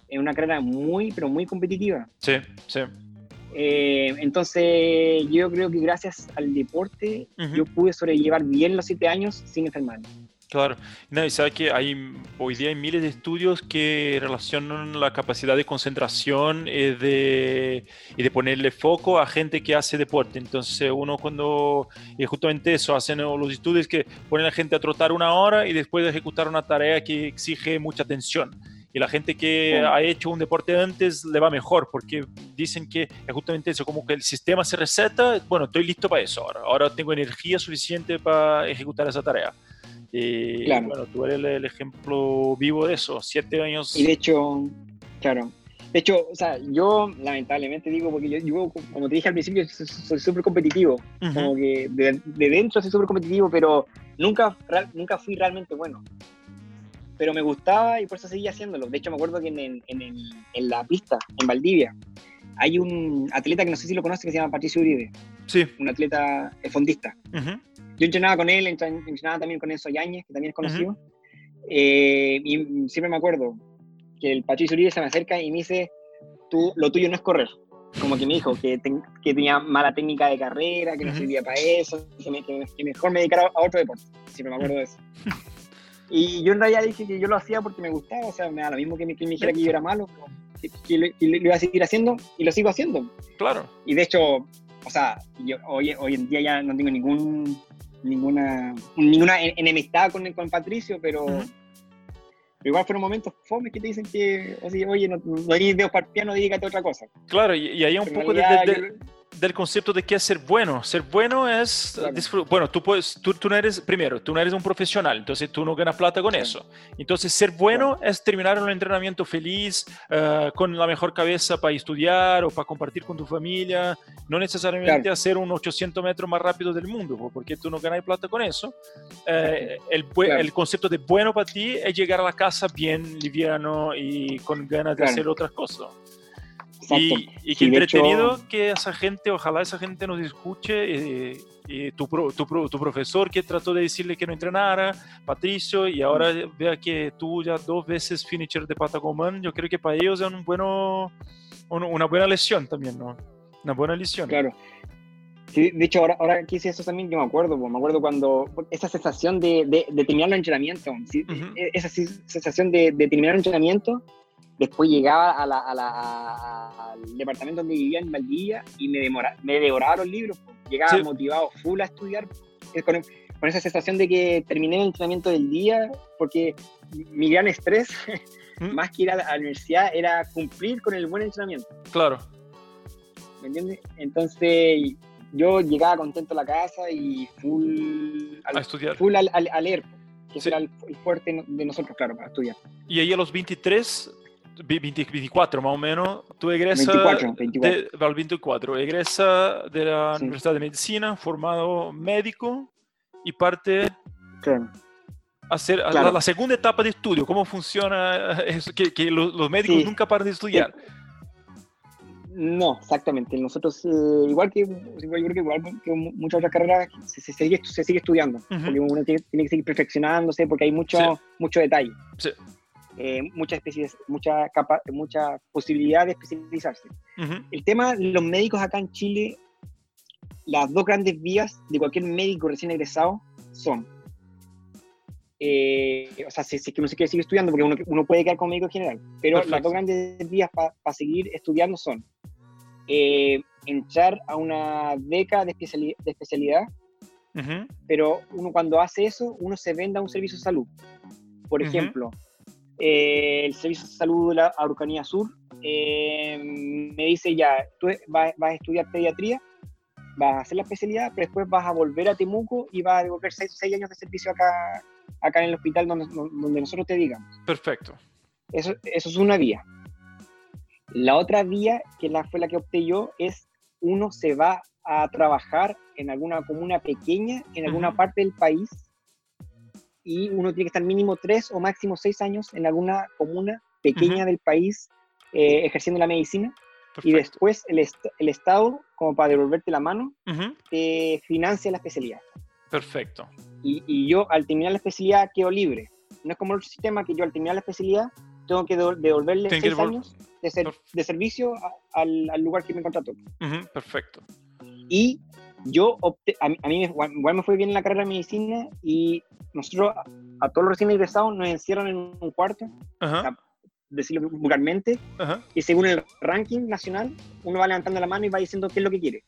es una carrera muy, pero muy competitiva. Sí, sí. Eh, entonces, yo creo que gracias al deporte, yo pude sobrellevar bien los siete años sin enfermarme. Claro, no, y sabe que hay, hoy día hay miles de estudios que relacionan la capacidad de concentración y eh, de, y de ponerle foco a gente que hace deporte. Entonces uno cuando, y justamente eso, hacen los estudios que ponen a la gente a trotar una hora y después de ejecutar una tarea que exige mucha atención. Y la gente que ha hecho un deporte antes le va mejor porque dicen que es justamente eso, como que el sistema se receta, bueno, estoy listo para eso ahora, ahora tengo energía suficiente para ejecutar esa tarea. Y bueno, tú eres el, ejemplo vivo de eso, siete años. Y de hecho, claro. De hecho, o sea, yo lamentablemente digo, porque yo, como te dije al principio, soy súper competitivo. Como que de, dentro soy súper competitivo, pero nunca, nunca fui realmente bueno. Pero me gustaba y por eso seguía haciéndolo. De hecho, me acuerdo que en, en, en, la pista, en Valdivia, hay un atleta que no sé si lo conoces que se llama Patricio Uribe. Sí. Un atleta fondista. Uh yo entrenaba con él, entrenaba también con Enzo Yáñez, que también es conocido. Eh, y siempre me acuerdo que el Patricio Uribe se me acerca y me dice, Tú, lo tuyo no es correr. Como que me dijo que, que tenía mala técnica de carrera, que no servía para eso, que, mejor me dedicara a otro deporte. Siempre me acuerdo de eso. Y yo en realidad dije que yo lo hacía porque me gustaba, o sea, me da lo mismo que me, dijera que yo era malo, que, lo, iba a seguir haciendo y lo sigo haciendo. Claro. Y de hecho, o sea, yo hoy, hoy en día ya no tengo ningún ninguna, ninguna enemistad con, con Patricio, pero, igual fueron momentos fomes que te dicen que, oye, no, no piano, dedícate a otra cosa. Claro, y, y ahí un poco de, del concepto de qué es ser bueno. Ser bueno es bueno, tú puedes, tú, tú, no eres primero, tú no eres un profesional, entonces tú no ganas plata con eso. Entonces ser bueno es terminar un entrenamiento feliz, eh, con la mejor cabeza para estudiar o para compartir con tu familia, no necesariamente hacer un 800 metros más rápido del mundo, porque tú no ganas plata con eso. Eh, el, el, concepto de bueno para ti es llegar a la casa bien liviano y con ganas de hacer otras cosas. Y, y qué entretenido que esa gente, ojalá esa gente nos escuche. Eh, tu, tu, tu, profesor que trató de decirle que no entrenara, Patricio, y ahora vea que tú ya dos veces finisher de Patagoman, yo creo que para ellos es un bueno, una buena lesión también, ¿no? Una buena lesión. Claro. Sí, de hecho, ahora, ahora que hice eso también, yo me acuerdo, me acuerdo cuando esa sensación de, de, terminar el entrenamiento, e, esa sensación de, de terminar el entrenamiento Después llegaba a la, al departamento donde vivía en Valdivia y me, demora, me devoraba los libros. Llegaba motivado, full a estudiar, con, con, esa sensación de que terminé el entrenamiento del día, porque mi gran estrés, ¿Mm? más que ir a la, universidad, era cumplir con el buen entrenamiento. Claro. ¿Me entiendes? Entonces yo llegaba contento a la casa y full, a estudiar. full a, leer, que era el, fuerte de nosotros, claro, para estudiar. Y ahí a los 23 24 más o menos, tú egresas 24, 24. De, 24, egresa de la Universidad de Medicina, formado médico y parte a hacer la, segunda etapa de estudio. ¿Cómo funciona eso? Que, que los, médicos nunca paran de estudiar. No, exactamente. Nosotros, eh, igual, que, que, igual que muchas otras carreras, se, sigue, se sigue estudiando. Porque uno tiene, que seguir perfeccionándose porque hay mucho, mucho detalle. Sí eh, mucha, mucha, capa, mucha posibilidad de especializarse. El tema, los médicos acá en Chile, las dos grandes vías de cualquier médico recién egresado son, eh, o sea, si, que uno se quiere seguir estudiando, porque uno, uno puede quedar como médico general, pero las dos grandes vías para seguir estudiando son eh, entrar a una beca de, especialidad, de especialidad pero uno cuando hace eso, uno se venda un servicio de salud. Por ejemplo, eh, el Servicio de Salud de la Araucanía Sur eh, me dice ya, tú vas, a estudiar pediatría, vas a hacer la especialidad, pero después vas a volver a Temuco y vas a devolver seis, años de servicio acá, acá en el hospital donde, donde nosotros te digamos. Perfecto. Eso, eso es una vía. La otra vía, que la, fue la que opté yo, es uno se va a trabajar en alguna comuna pequeña, en alguna parte del país, y uno tiene que estar mínimo tres o máximo seis años en alguna comuna pequeña del país eh, ejerciendo la medicina. Y después el, el, Estado, como para devolverte la mano, financia la especialidad. Perfecto. Y, y, yo al terminar la especialidad quedo libre. No es como el otro sistema que yo al terminar la especialidad tengo que devolverle seis años de, de servicio al, al, lugar que me contrató. perfecto. Y yo opté, a, mí igual, me fue bien en la carrera de medicina y nosotros, a, todos los recién ingresados, nos encierran en un cuarto, decirlo vulgarmente, y según el ranking nacional, uno va levantando la mano y va diciendo qué es lo que quiere.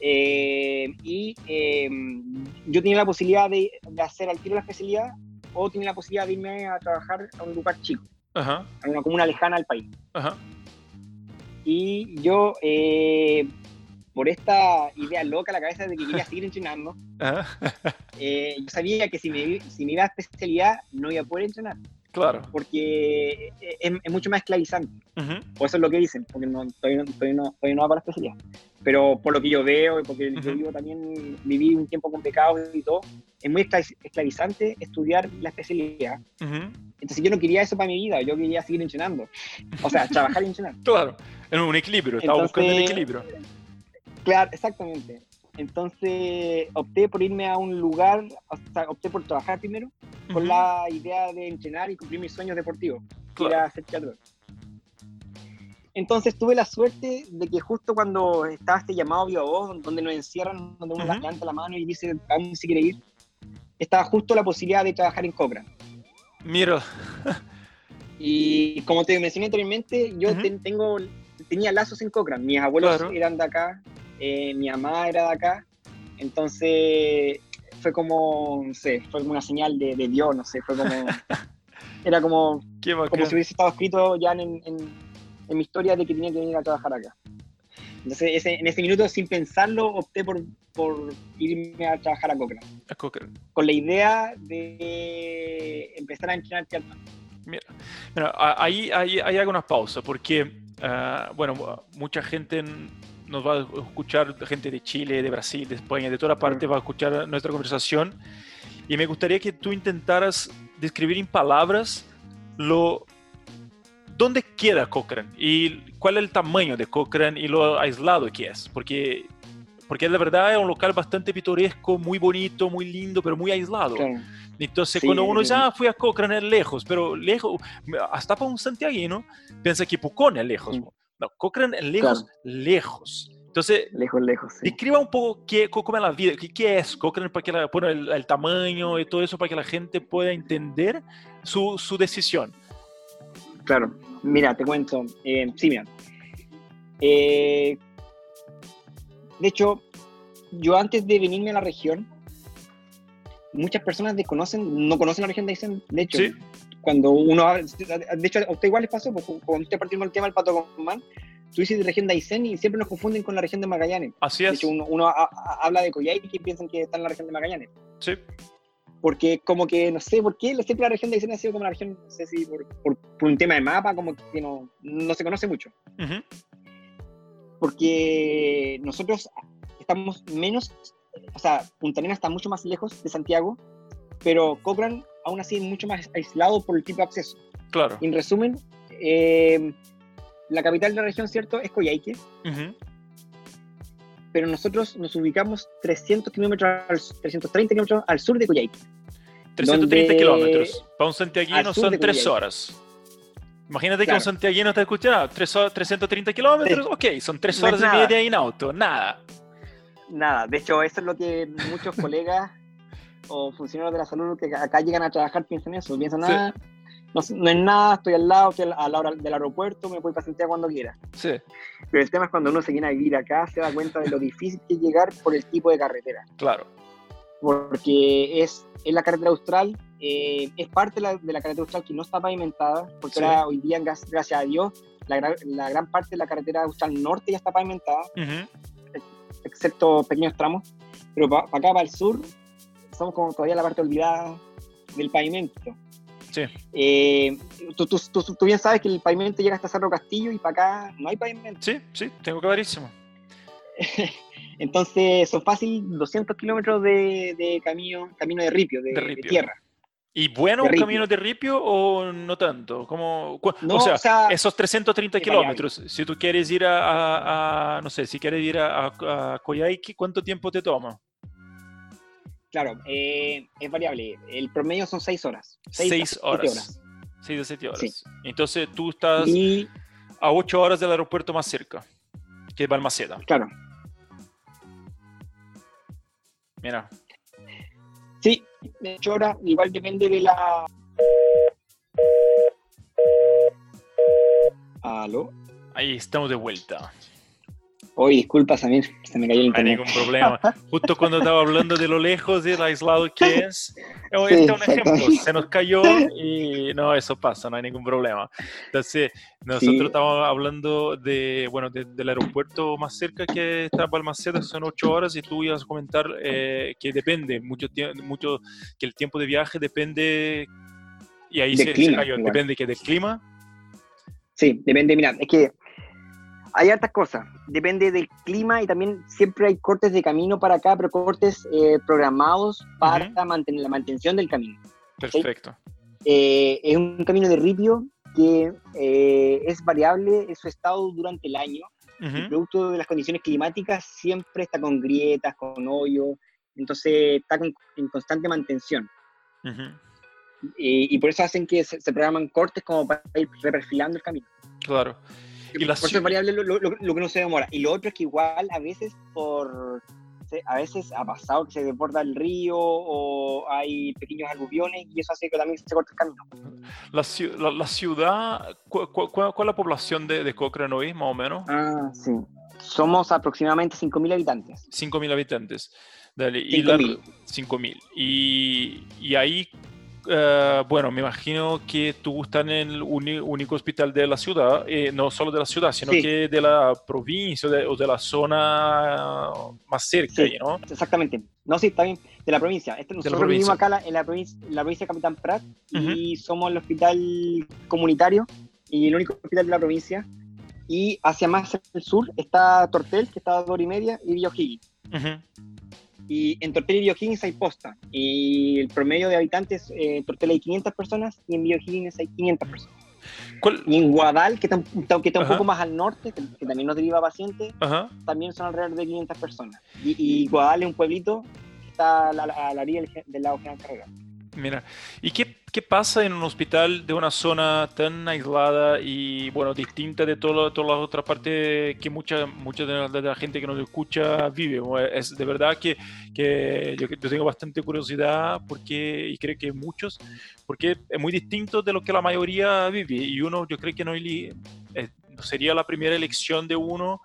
Eh, y em, yo tenía la posibilidad de, hacer al tiro la especialidad o tenía la posibilidad de irme a trabajar a un lugar chico, a una comuna lejana al país. Y yo, eh, por esta idea loca en la cabeza de que quería seguir entrenando, eh, yo sabía que si me, si me iba a especialidad no iba a poder entrenar. Claro. Porque es, mucho más esclavizante. O eso es lo que dicen, porque no, todavía, no, todavía no va para la especialidad. Pero por lo que yo veo porque yo vivo también, viví un tiempo con pecados y todo, es muy esclavizante estudiar la especialidad. Entonces yo no quería eso para mi vida, yo quería seguir entrenando. O sea, trabajar y entrenar. Claro, en un equilibrio, estaba buscando el equilibrio. Claro, exactamente. Entonces opté por irme a un lugar, o sea, opté por trabajar primero, con la idea de entrenar y cumplir mis sueños deportivos, claro. ir a hacer teatro. Entonces tuve la suerte de que justo cuando estaba este llamado viva voz, donde nos encierran, donde uno levanta la mano y dice a dónde se quiere ir, estaba justo la posibilidad de trabajar en Cochrane. Mira. y como te mencioné anteriormente, yo tengo, tenía lazos en Cochrane. Mis abuelos eran de acá, eh, mi mamá era de acá, entonces fue como, no sé, fue como una señal de, Dios, no sé, fue como... era como, como si hubiese estado escrito ya en, en, mi historia de que tenía que venir a trabajar acá. Entonces, en ese minuto, sin pensarlo, opté por, por irme a trabajar a Cochrane. A Cochrane. Con la idea de empezar a entrenar teatro. Mira, mira ahí, ahí, ahí, hago una pausa, porque, ah, bueno, mucha gente nos va a escuchar gente de Chile, de Brasil, de España, de toda parte va a escuchar nuestra conversación. Y me gustaría que tú intentaras describir en palabras lo dónde queda Cochrane y cuál es el tamaño de Cochrane y lo aislado que es, porque porque la verdad es un local bastante pintoresco, muy bonito, muy lindo, pero muy aislado. Entonces, cuando uno dice, ah, fui a Cochrane es lejos, pero lejos, hasta para un santiaguino, piensa que Pucón es lejos. No, Cochrane lejos, lejos. Entonces, lejos, lejos. Sí. Describa un poco qué, cómo es la vida, qué, qué es Cochrane, para que la, bueno, el, tamaño y todo eso, para que la gente pueda entender su, su decisión. Claro, mira, te cuento. Eh, sí, mira. Eh, de hecho, yo antes de venirme a la región, muchas personas desconocen, no conocen la región de Aysén. De hecho, ¿Sí? Cuando uno de hecho a usted igual les pasó, porque cuando usted partió con el tema del pato Guzmán, tú dices de región de Aysén y siempre nos confunden con la región de Magallanes. Así es. De hecho, uno, habla de Coyhaique y piensan que está en la región de Magallanes. Sí. Porque como que, no sé por qué, siempre la región de Aysén ha sido como la región, no sé si por, por, un tema de mapa, como que no, no se conoce mucho. Porque nosotros estamos menos, o sea, Punta Arenas está mucho más lejos de Santiago, pero Cochrane aún así mucho más aislado por el tipo de acceso. Claro. En resumen, eh, la capital de la región, ¿cierto? Es Coyhaique. Pero nosotros nos ubicamos 300 kilómetros, 330 kilómetros al sur de Coyhaique. 330 kilómetros. Para un santiaguino son 3 horas. Imagínate que un santiaguino está escuchando 330 kilómetros, ok, son 3 horas y media en auto, nada. Nada, de hecho, eso es lo que muchos colegas o funcionarios de la salud que acá llegan a trabajar piensan eso, piensan, nada, ah, no, no, es nada, estoy al lado, estoy a la hora del aeropuerto, me puedo ir cuando quiera. Sí. Pero el tema es cuando uno se viene a vivir acá, se da cuenta de lo difícil que es llegar por el tipo de carretera. Claro. Porque es, es la carretera austral, eh, es parte de la, de la, carretera austral que no está pavimentada, porque ahora, hoy día, gracias a Dios, la, la, gran parte de la carretera austral norte ya está pavimentada, excepto pequeños tramos. Pero para acá, para el sur, somos como todavía la parte olvidada del pavimento. Sí. Eh, tú, tú, tú, bien sabes que el pavimento llega hasta Cerro Castillo y para acá no hay pavimento. Sí, sí, tengo clarísimo. Entonces son fácil 200 kilómetros de, de, camino, camino de ripio, de, tierra. ¿Y bueno un camino de ripio o no tanto? Como, no, o, sea, esos 330 kilómetros, si tú quieres ir a, no sé, si quieres ir a, a, a ¿cuánto tiempo te toma? Claro, eh, es variable. El promedio son seis horas. Seis, horas. Seis a siete horas. Entonces tú estás a ocho horas del aeropuerto más cerca, que es Balmaceda. Claro. Mira. Sí, de hecho ahora igual depende de la... ¿Aló? Ahí estamos de vuelta. Oye, disculpa, Samir, se me cayó el internet. No hay ningún problema. Justo cuando estaba hablando de lo lejos lo aislado que es, este es un ejemplo. Se nos cayó y no, eso pasa, no hay ningún problema. Entonces, nosotros estábamos hablando de, bueno, del aeropuerto más cerca que está Balmaceda, son ocho horas y tú ibas a comentar eh, que depende, mucho, mucho, que el tiempo de viaje depende, y ahí se, cayó, depende que del clima. Sí, depende, mira, es que hay hartas cosas. Depende del clima y también siempre hay cortes de camino para acá, pero cortes eh, programados para mantener la mantención del camino. Perfecto. Eh, es un camino de ripio que eh, es variable en su estado durante el año. El producto de las condiciones climáticas siempre está con grietas, con hoyos, entonces está en constante mantención. y, por eso hacen que se, se programan cortes como para ir reperfilando el camino. Claro. Y por es variable lo, lo, que no se demora. Y lo otro es que igual a veces por a veces ha pasado que se desborda el río o hay pequeños aluviones y eso hace que también se corte el camino. La, la, ciudad, ¿cuál, es la población de, de Cochrane hoy, más o menos? Ah, sí. Somos aproximadamente 5.000 habitantes. 5.000 habitantes. Dale. 5.000. Y, y ahí eh, bueno, me imagino que tú estás en el único hospital de la ciudad, eh, no solo de la ciudad, sino que de la provincia o de la zona más cerca, ¿no? Exactamente. No, sí, está bien, de la provincia. Este, nosotros vivimos acá en la provincia, la provincia de Capitán Prat y somos el hospital comunitario y el único hospital de la provincia. Y hacia más al sur está Tortel, que está a dos horas y media, y Villa y en Tortel y Biohiggins hay posta. Y el promedio de habitantes, eh, en Tortel hay 500 personas y en Biohiggins hay 500 personas. Y en Guadal, que está, que está un poco más al norte, que, también nos deriva pacientes, también son alrededor de 500 personas. Y, Guadal es un pueblito que está a la, a la orilla del, lado General Carrera. Mira, ¿y qué, qué, pasa en un hospital de una zona tan aislada y, bueno, distinta de todo, todas las otras partes que mucha, mucha de, la, gente que nos escucha vive? Es de verdad que, que yo, tengo bastante curiosidad porque, y creo que muchos, porque es muy distinto de lo que la mayoría vive y uno, yo creo que no eh, sería la primera elección de uno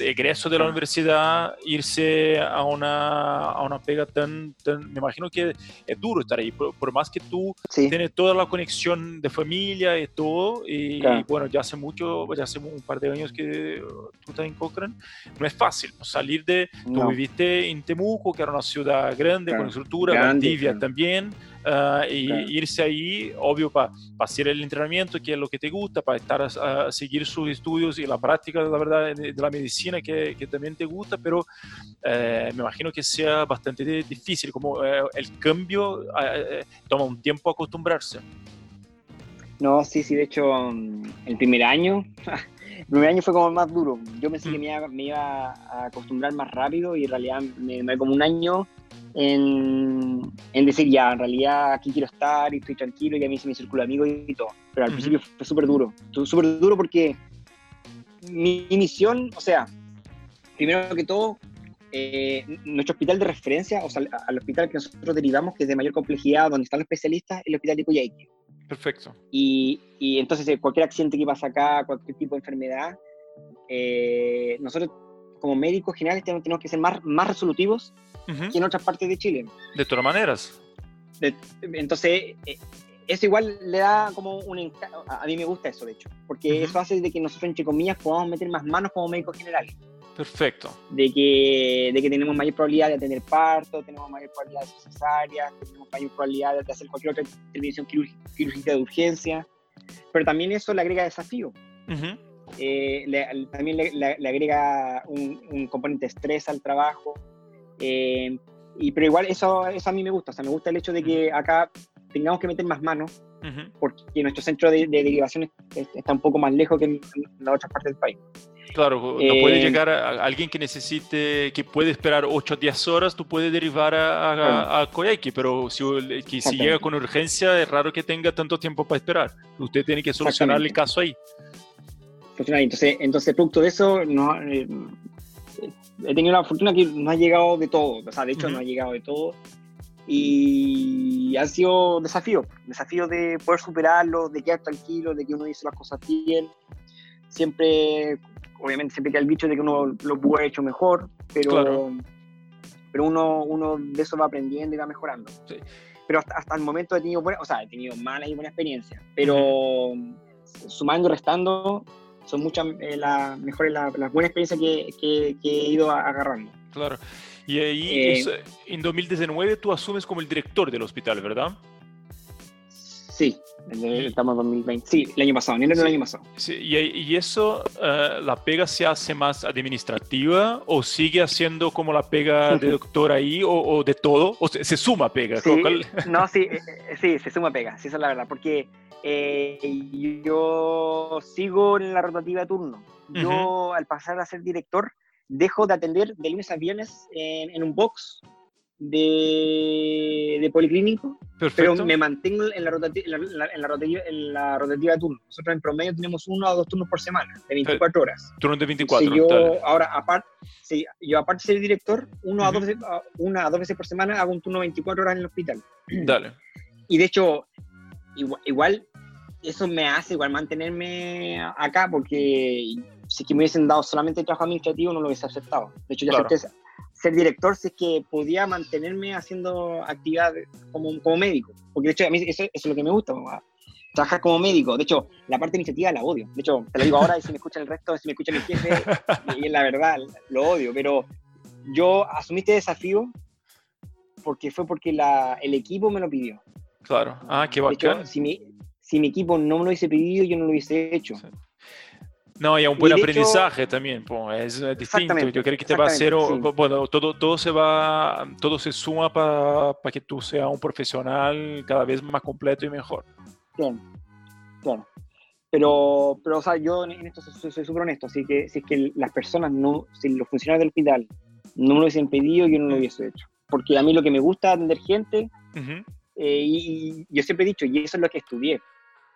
egreso de la universidad, irse a una, a una pega tan, tan, me imagino que es duro estar ahí, por, más que tú tienes toda la conexión de familia y todo, y, bueno, ya hace mucho, ya hace un par de años que tú estás en Cochrane, no es fácil salir de, tú viviste en Temuco, que era una ciudad grande, con estructura, Valdivia también, Ah, y irse ahí, obvio, para hacer el entrenamiento, que es lo que te gusta, para estar a, seguir sus estudios y la práctica, la verdad, de, la medicina que, que, también te gusta, pero eh, me imagino que sea bastante difícil, como eh, el cambio eh, toma un tiempo acostumbrarse. No, sí, sí, de hecho, um, el primer año, el primer año fue como más duro. Yo pensé que mm. me iba, me iba, a acostumbrar más rápido y en realidad me, me como un año en, en, decir, ya, en realidad aquí quiero estar y estoy tranquilo y a mí se me circula amigo y todo. Pero al principio fue súper duro. Súper duro porque mi, misión, o sea, primero que todo, eh, nuestro hospital de referencia, o sea, al hospital que nosotros derivamos, que es de mayor complejidad, donde están los especialistas, es el hospital de Coyhaique. Perfecto. Y, y, entonces, eh, cualquier accidente que pasa acá, cualquier tipo de enfermedad, eh, nosotros como médicos generales tenemos, que ser más, más resolutivos que en otras partes de Chile. De todas maneras. entonces, eh, eso igual le da como un... A mí me gusta eso, de hecho, porque eso hace de que nosotros, entre comillas, podamos meter más manos como médicos generales. Perfecto. De que, de que tenemos mayor probabilidad de tener parto, tenemos mayor probabilidad de hacer cesáreas, tenemos mayor probabilidad de hacer cualquier otra intervención quirúrgica de urgencia, pero también eso le agrega desafío. Eh, también le, agrega un, componente de estrés al trabajo. Eh, y, pero igual eso, eso a mí me gusta, o sea, me gusta el hecho de que acá tengamos que meter más manos, porque nuestro centro de, derivación está un poco más lejos que en, las otras partes del país. Claro, no puede eh, llegar a, alguien que necesite, que puede esperar 8 o 10 horas, tú puedes derivar a, a, pero si, que si llega con urgencia es raro que tenga tanto tiempo para esperar. Usted tiene que solucionar el caso ahí. Entonces, entonces producto de eso, no, eh, he tenido la fortuna que no ha llegado de todo, o sea, de hecho no ha llegado de todo. Y han sido desafíos, desafíos de poder superarlo, de quedar tranquilo, de que uno dice las cosas bien. Siempre, obviamente, siempre queda el bicho de que uno lo pudo haber hecho mejor, pero, pero uno, uno de eso va aprendiendo y va mejorando. Pero hasta, hasta, el momento he tenido, o sea, he tenido malas y buenas experiencias, pero sumando y restando, son muchas eh, las mejores, las buenas experiencias que, que, he ido agarrando. Claro. Y ahí, eh, en 2019 tú asumes como el director del hospital, ¿verdad? Sí, estamos en 2020. Sí, el año pasado, en enero del año pasado. Sí, y, y, eso, uh, la pega se hace más administrativa o sigue haciendo como la pega de doctor ahí o, o de todo? ¿O se, se suma pega? Sí, no, sí, sí, se suma pega, sí, esa es la verdad, porque eh, yo sigo en la rotativa de turno. Yo, al pasar a ser director, dejo de atender de lunes a viernes en, un box de, de policlínico, pero me mantengo en la, rotativa, en, la, rotativa, en la rotativa de turno. Nosotros en promedio tenemos uno o dos turnos por semana, de 24 horas. Turnos de 24 yo, ahora, aparte, sí, yo aparte de ser director, uno a dos veces, una a dos veces por semana hago un turno de 24 horas en el hospital. Dale. Y de hecho, igual eso me hace igual mantenerme acá porque si que me hubiesen dado solamente trabajo administrativo no lo hubiese aceptado. De hecho, yo acepté ser director si es que podía mantenerme haciendo actividad como, como médico. Porque de hecho a mí eso, es lo que me gusta, trabajar como médico. De hecho, la parte administrativa la odio. De hecho, te lo digo ahora y si me escucha el resto, si me escucha mi jefe, y es la verdad, lo odio. Pero yo asumí este desafío porque fue porque la, el equipo me lo pidió. Claro. Ah, qué bacán. si, mi, si mi equipo no me lo hubiese pedido, yo no lo hubiese hecho. No, y un buen aprendizaje también, es, distinto. Yo creo que te va a hacer, bueno, todo, todo se va, todo se suma para que tú seas un profesional cada vez más completo y mejor. Claro, claro. Pero, pero o sea, yo en esto soy súper honesto, así que si es que las personas, no, si los funcionarios del hospital no me lo hubiesen pedido, yo no lo hubiese hecho. Porque a mí lo que me gusta es atender gente, eh, y, yo siempre he dicho, y eso es lo que estudié.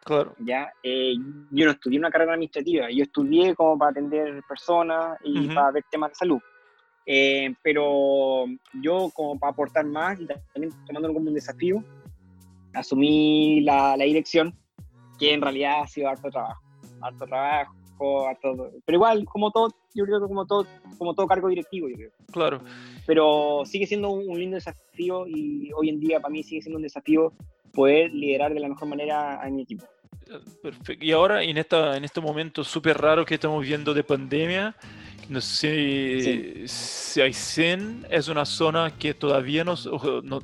Claro. ¿ya? Eh, yo no estudié una carrera administrativa, yo estudié como para atender personas y para ver temas de salud. Eh, pero yo como para aportar más y también tomándolo como un desafío, asumí la, la dirección, que en realidad ha sido harto trabajo. Harto trabajo, harto, pero igual, como todo, yo creo que como todo, como todo cargo directivo, yo creo. Claro. Pero sigue siendo un lindo desafío y hoy en día para mí sigue siendo un desafío poder liderar de la mejor manera a mi equipo. Perfecto. Y ahora, en, esta, en este momento súper raro que estamos viendo de pandemia, no sé si Aysén es una zona que todavía no, no,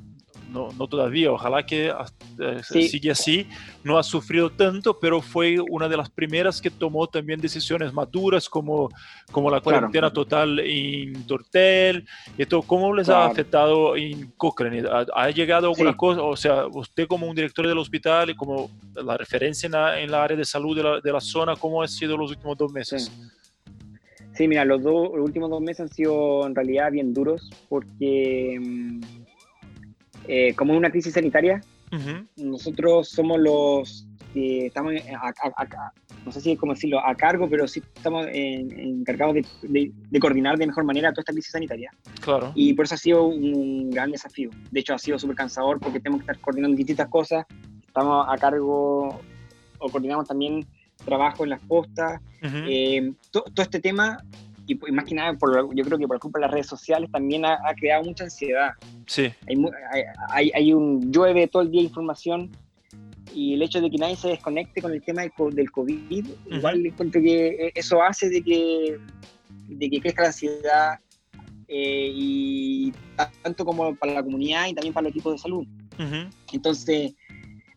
no, no todavía, ojalá que eh, siga así, no ha sufrido tanto, pero fue una de las primeras que tomó también decisiones maduras como, como la cuarentena total en Tortel y todo. ¿Cómo les ha afectado en Cochrane? ¿Ha, llegado alguna cosa? O sea, usted como un director del hospital y como la referencia en la, en la área de salud de la, de la, zona, ¿cómo han sido los últimos dos meses? Sí. mira, los, dos, los últimos dos meses han sido en realidad bien duros porque mm, eh, como una crisis sanitaria, nosotros somos los que estamos, no sé si es como decirlo, a cargo, pero sí estamos encargados de, coordinar de mejor manera toda esta crisis sanitaria. Claro. Y por eso ha sido un gran desafío. De hecho, ha sido súper cansador porque tenemos que estar coordinando distintas cosas. Estamos a cargo o coordinamos también trabajo en las postas. Eh, todo este tema y, más que nada, por, yo creo que por culpa de las redes sociales también ha, creado mucha ansiedad. Sí. Hay, hay, hay, un llueve todo el día información y el hecho de que nadie se desconecte con el tema del, del COVID, igual encuentro que e, eso hace de que, de que crezca la ansiedad eh, y tanto como para la comunidad y también para los equipos de salud. Entonces,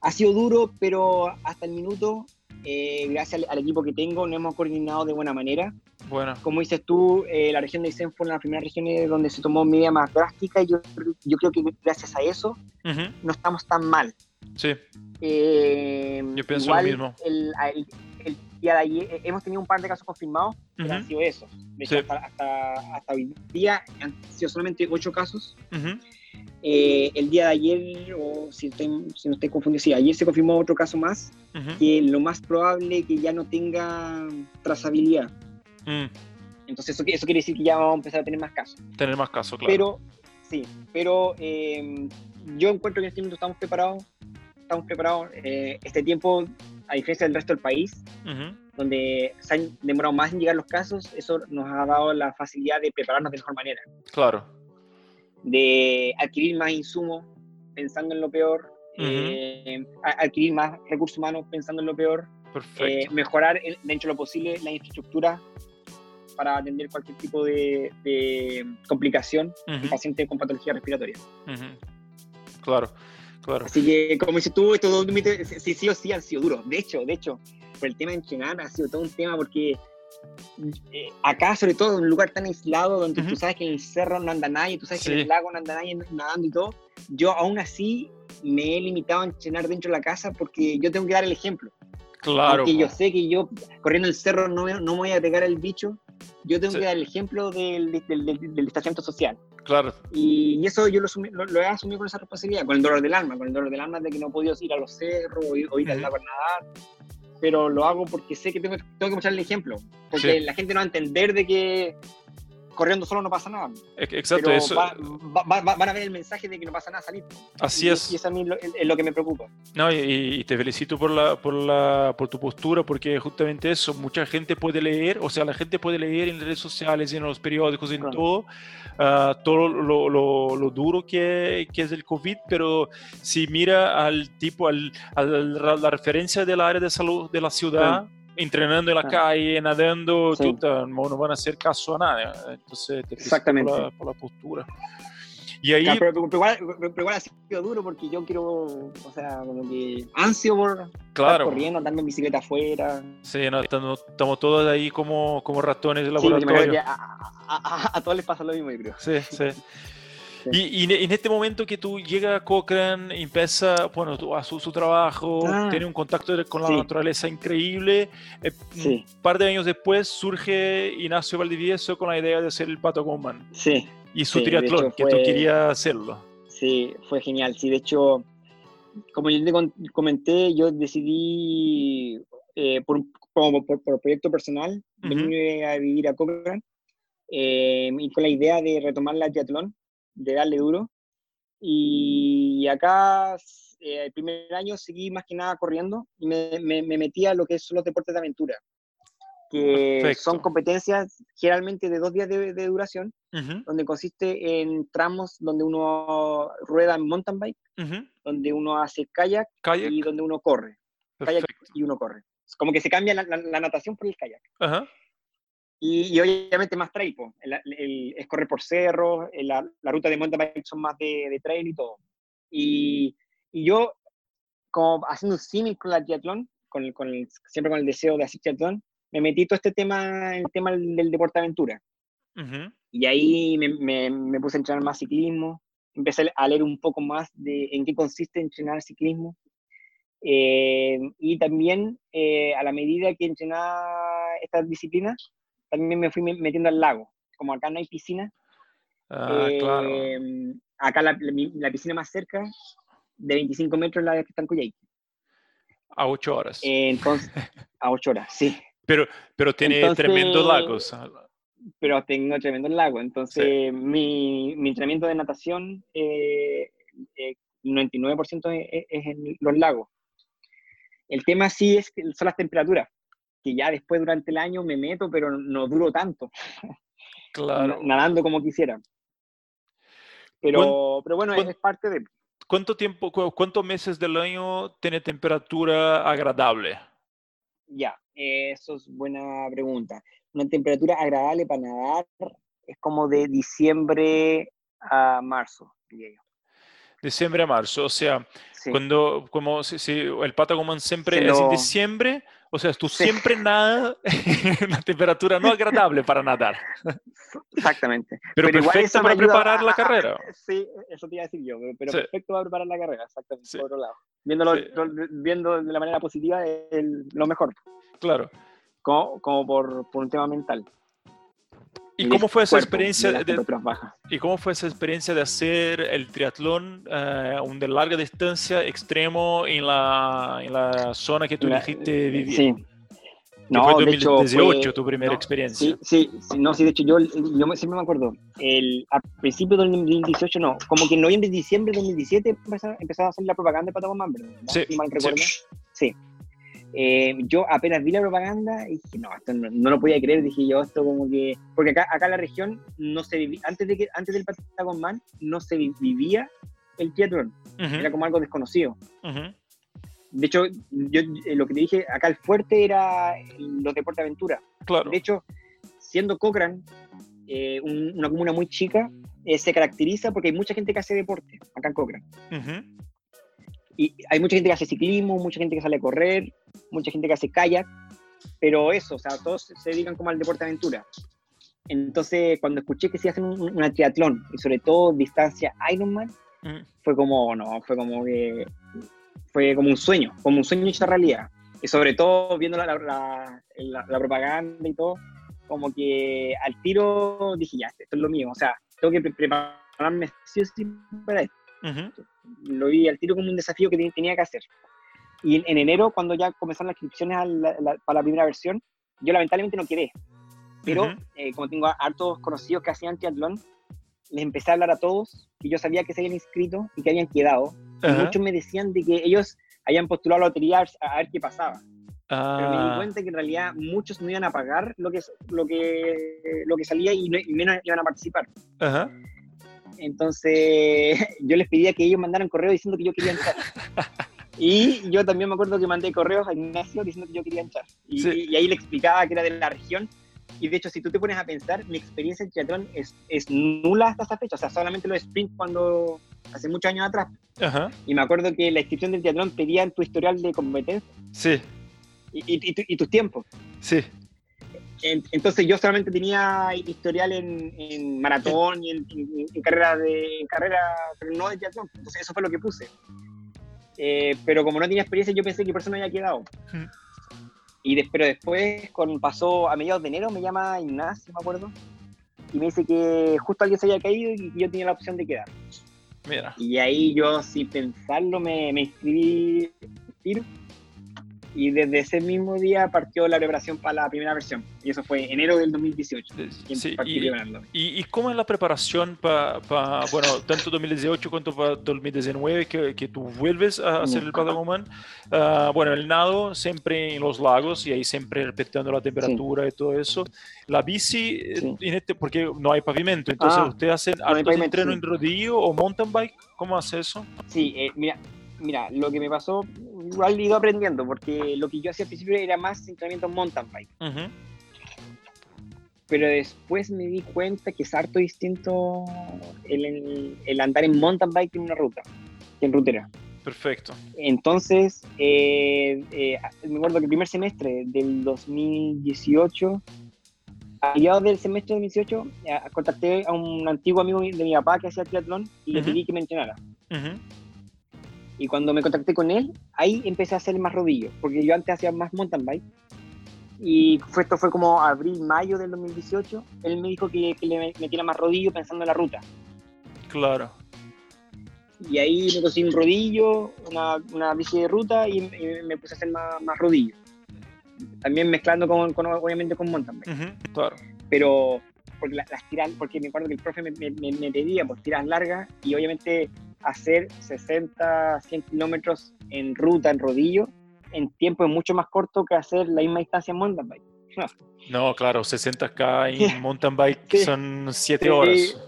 ha sido duro, pero hasta el minuto eh, gracias al, equipo que tengo, nos hemos coordinado de buena manera. Bueno. Como dices tú, eh, la región de Isen fue una de las primeras regiones donde se tomó medida más drástica y yo, yo creo que gracias a eso no estamos tan mal. Sí. Eh, yo pienso lo mismo. El, día de ayer hemos tenido un par de casos confirmados, pero han sido esos. hasta, hasta, hoy día han sido solamente ocho casos. Eh, el día de ayer, o si, si no estoy confundido, sí, ayer se confirmó otro caso más, que lo más probable que ya no tenga trazabilidad. Mm. Entonces eso, eso quiere decir que ya vamos a empezar a tener más casos. Tener más casos, claro. Pero, sí, pero em, yo encuentro que en este momento estamos preparados, estamos preparados. Eh, este tiempo, a diferencia del resto del país, donde se han demorado más en llegar los casos, eso nos ha dado la facilidad de prepararnos de mejor manera. Claro. De adquirir más insumos pensando en lo peor, eh, adquirir más recursos humanos pensando en lo peor, eh, mejorar dentro de lo posible la infraestructura para atender cualquier tipo de, complicación en pacientes con patología respiratoria. Claro, claro. Así que, como dices tú, estos dos sí, sí o sí han sido duros. De hecho, de hecho, por el tema de entrenar ha sido todo un tema porque eh, acá, sobre todo, en un lugar tan aislado donde tú sabes que en el cerro no anda nadie, tú sabes que en el lago no anda nadie nadando y todo, yo aún así me he limitado a entrenar dentro de la casa porque yo tengo que dar el ejemplo. Claro. Porque yo sé que yo corriendo el cerro no, no me voy a pegar el bicho, yo tengo que dar el ejemplo del, del, del, distanciamiento social. Claro. Y, eso yo lo, lo, he asumido con esa responsabilidad, con el dolor del alma, con el dolor del alma de que no he podido ir a los cerros o, ir al lago a nadar, pero lo hago porque sé que tengo, tengo que mostrar el ejemplo, porque la gente no va a entender de que corriendo solo no pasa nada. Exacto, eso. van a ver el mensaje de que no pasa nada salir. Así es. Y eso a mí es lo que me preocupa. No, y, te felicito por, la, por, la, por tu postura, porque justamente eso, mucha gente puede leer, o sea, la gente puede leer en redes sociales, en los periódicos, en todo, ah, todo lo, lo, lo, duro que, que, es el COVID, pero si mira al tipo, al, a la referencia del área de salud de la ciudad, entrenando en la ah. calle, nadando, no van a hacer caso a nada. Entonces, te Exactamente. Por la, por la, postura. Y ahí... pero, igual, pero, igual, ha sido duro porque yo quiero, o sea, como que ansio por claro. corriendo, andando en bicicleta afuera. Sí, no, estamos, estamos, todos ahí como, como ratones de laboratorio. Sí, a, a, a, todos les pasa lo mismo, yo creo. Sí, sí. Y, en este momento que tú llegas a Cochrane, empieza, bueno, a su, su trabajo, ah. tiene un contacto con la naturaleza increíble. Eh, un par de años después surge Ignacio Valdivieso con la idea de hacer el Pato Goman. Sí. Y su triatlón, que tú querías hacerlo. Sí, fue genial. Sí, de hecho, como yo te comenté, yo decidí, eh, por, como por, proyecto personal, venir a vivir a Cochrane. Eh, y con la idea de retomar la triatlón de darle duro. Y acá eh, el primer año seguí más que nada corriendo y me, me, metí a lo que son los deportes de aventura, que son competencias generalmente de dos días de, duración, donde consiste en tramos donde uno rueda en mountain bike, donde uno hace kayak, y donde uno corre. Kayak y uno corre. Como que se cambia la, la, natación por el kayak. Y, obviamente más trail, es correr por cerros, la, la, ruta de mountain bike son más de, de trail y todo. Y, y, yo, como haciendo un símil con la triatlón, con, con siempre con el deseo de hacer triatlón, me metí todo este tema, el tema del, deporte aventura. Y ahí me, me, puse a entrenar más ciclismo, empecé a leer un poco más de en qué consiste entrenar ciclismo. Eh, y también eh, a la medida que entrenaba estas disciplinas, también me fui metiendo al lago. Como acá no hay piscina, ah, claro. Em, acá la, la, piscina más cerca de 25 metros es la de que está en A 8 horas. entonces, a 8 horas, sí. Pero, pero tiene tremendos lagos. Pero tengo tremendos lagos. Entonces, mi, mi, entrenamiento de natación, eh, eh, 99% es, es, en los lagos. El tema sí es que son las temperaturas que ya después durante el año me meto, pero no duro tanto. Claro. Nadando como quisiera. Pero, pero bueno, es parte de... ¿Cuánto tiempo, cuántos meses del año tiene temperatura agradable? Ya, eso es buena pregunta. Una temperatura agradable para nadar es como de diciembre a marzo, diría yo. Diciembre a marzo, o sea, cuando como si, el Patagoman siempre es en diciembre, o sea, tú siempre nada en una temperatura no agradable para nadar. Exactamente. Pero, perfecto para preparar la carrera. sí, eso te iba a decir yo, pero, perfecto para preparar la carrera, exactamente, por otro lado. Viéndolo, Viendo de la manera positiva es lo mejor. Claro. Como, como por, por un tema mental. ¿Y cómo fue esa experiencia de, ¿Y cómo fue esa experiencia de hacer el triatlón uh, un de larga distancia extremo en la, en la zona que tú dijiste vivir? Sí. No, fue 2018 tu primera experiencia. Sí, sí, no, sí, de hecho yo, yo siempre me acuerdo, el, a principios del 2018 no, como que en noviembre, diciembre de 2017 empezaba, a hacer la propaganda de Patagon ¿verdad? Sí. Si mal recuerdo. Sí. Eh, yo apenas vi la propaganda y dije, no, esto no, lo podía creer, dije yo, esto como que, porque acá, acá en la región no se vivía, antes, de que, antes del Patagon Man no se vivía el triatlón, era como algo desconocido. De hecho, yo eh, lo que te dije, acá el fuerte era los deportes de aventura. Claro. De hecho, siendo Cochrane eh, una comuna muy chica, eh, se caracteriza porque hay mucha gente que hace deporte acá en Cochrane. Y hay mucha gente que hace ciclismo, mucha gente que sale a correr, mucha gente que hace kayak, pero eso, o sea, todos se dedican como al deporte de aventura. Entonces, cuando escuché que se hacen un, una triatlón, y sobre todo distancia Ironman, fue como, no, fue como que fue como un sueño, como un sueño hecho realidad. Y sobre todo viendo la, la, propaganda y todo, como que al tiro dije, ya, esto es lo mío, o sea, tengo que prepararme sí o sí para esto. Lo vi al tiro como un desafío que tenía que hacer. Y en, enero, cuando ya comenzaron las inscripciones para la primera versión, yo lamentablemente no quedé. Pero eh, como tengo hartos conocidos que hacían triatlón, les empecé a hablar a todos y yo sabía que se habían inscrito y que habían quedado muchos me decían de que ellos habían postulado a la lotería a ver qué pasaba. Pero me di ah. cuenta que en realidad muchos no iban a pagar lo que, lo que, lo que salía y, menos iban a participar. Entonces yo les pedía que ellos mandaran correo diciendo que yo quería entrar. y yo también me acuerdo que mandé correos a Ignacio diciendo que yo quería entrar. Y, y ahí le explicaba que era de la región y de hecho, si tú te pones a pensar, mi experiencia en triatlón es, es nula hasta esa fecha. O sea, solamente los sprint cuando hace muchos años atrás. Y me acuerdo que la inscripción del triatlón pedían tu historial de competencia. Sí. Y, y, y, tus tiempos. Sí. Entonces yo solamente tenía historial en, en maratón y en, en, carrera de en carrera, pero no de triatlón. Entonces eso fue lo que puse. Eh, pero como no tenía experiencia, yo pensé que por eso no había quedado. Y pero después, cuando pasó a mediados de enero, me llama Ignacio, me acuerdo, y me dice que justo alguien se había caído y yo tenía la opción de quedar. Mira. Y ahí yo, sin pensarlo, me, me inscribí y desde ese mismo día partió la preparación para la primera versión. Y eso fue enero del 2018. Sí, y, y, cómo es la preparación para, bueno, tanto 2018 como para 2019 que, que tú vuelves a hacer el Patagoman? Uh, bueno, el nado siempre en los lagos y ahí siempre respetando la temperatura y todo eso. La bici, en este, porque no hay pavimento, entonces ah, usted hace no entreno en rodillo o mountain bike, ¿cómo hace eso? Sí, eh, mira, mira, lo que me pasó, igual he ido aprendiendo, porque lo que yo hacía al principio era más entrenamiento mountain bike. Pero después me di cuenta que es harto distinto el, andar en mountain bike en una ruta, que en rutera. Perfecto. Entonces, eh, eh, me acuerdo que el primer semestre del 2018, a mediados del semestre del 2018, eh, contacté a un antiguo amigo de mi papá que hacía triatlón y le pedí que me entrenara. Y cuando me contacté con él, ahí empecé a hacer más rodillo, porque yo antes hacía más mountain bike. Y fue, esto fue como abril, mayo del 2018. Él me dijo que, que le metiera más rodillo pensando en la ruta. Claro. Y ahí me conseguí un rodillo, una, una bici de ruta y, me puse a hacer más, más rodillo. También mezclando con, con obviamente con mountain bike. claro. Pero porque las, tiras, porque me acuerdo que el profe me, me, me pedía por tiras largas y obviamente hacer 60, 100 kilómetros en ruta, en rodillo, en tiempo es mucho más corto que hacer la misma distancia en mountain bike. No, claro, 60k en mountain bike son 7 horas.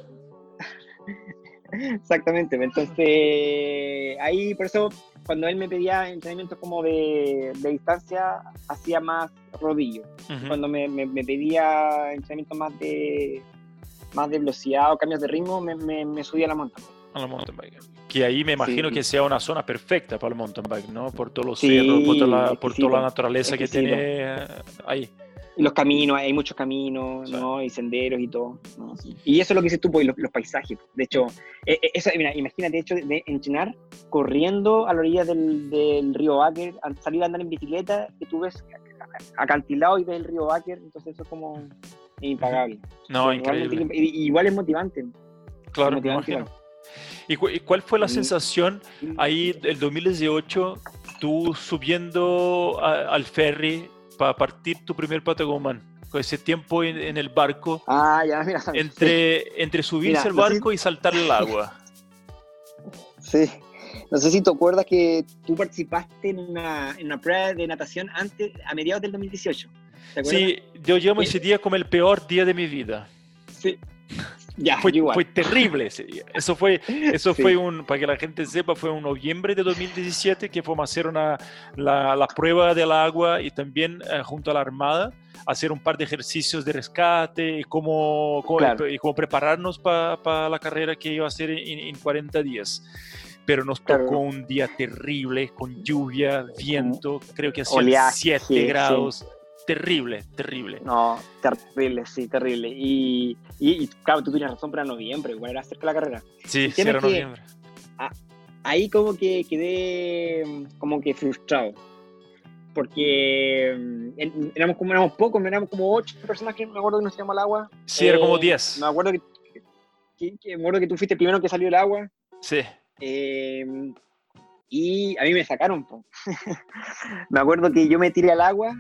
Exactamente, entonces ahí por eso cuando él me pedía entrenamientos como de, de distancia, hacía más rodillo. Cuando me, me, pedía entrenamientos más de más de velocidad o cambios de ritmo, me, me subía a la montaña a la mountain bike. Que ahí me imagino que sea una zona perfecta para el mountain bike, ¿no? Por todos los cerros, por toda la, por toda la naturaleza que tiene eh, ahí. Y los caminos, hay muchos caminos, ¿no? Y senderos y todo. Y eso es lo que dices tú, pues, los, los paisajes. De hecho, e, e, eso, mira, imagínate, de hecho, de entrenar corriendo a la orilla del, del río Baker, salir a andar en bicicleta, que tú ves acantilado y ves el río Baker, entonces eso es como impagable. No, increíble. igual es motivante. Claro, motivante, ¿Y, cuál fue la sensación ahí el 2018, tú subiendo al ferry para partir tu primer Patagón, con ese tiempo en, el barco, ah, ya, mira, entre, entre subirse al barco y saltar el agua. Sí, no sé si te acuerdas que tú participaste en una, en una prueba de natación antes, a mediados del 2018. Sí, yo llamo ese día como el peor día de mi vida. Sí, ya, fue, fue, terrible ese día. Eso fue, eso fue un, para que la gente sepa, fue un noviembre de 2017 que fuimos a hacer una, la, la prueba del agua y también eh, junto a la Armada hacer un par de ejercicios de rescate y cómo, y cómo prepararnos para la carrera que iba a hacer en, en 40 días. Pero nos tocó un día terrible, con lluvia, viento, creo que hacía 7 grados, terrible, terrible. No, terrible, sí, terrible. Y, y, claro, tú tienes razón para noviembre, igual era cerca de la carrera. Sí, era noviembre. ahí como que quedé como que frustrado. Porque mm, éramos como éramos pocos, éramos como ocho personas que me acuerdo que nos tiramos al agua. Sí, era como 10. Eh, me acuerdo que, me acuerdo que tú fuiste el primero que salió el agua. Sí. Eh, y a mí me sacaron. me acuerdo que yo me tiré al agua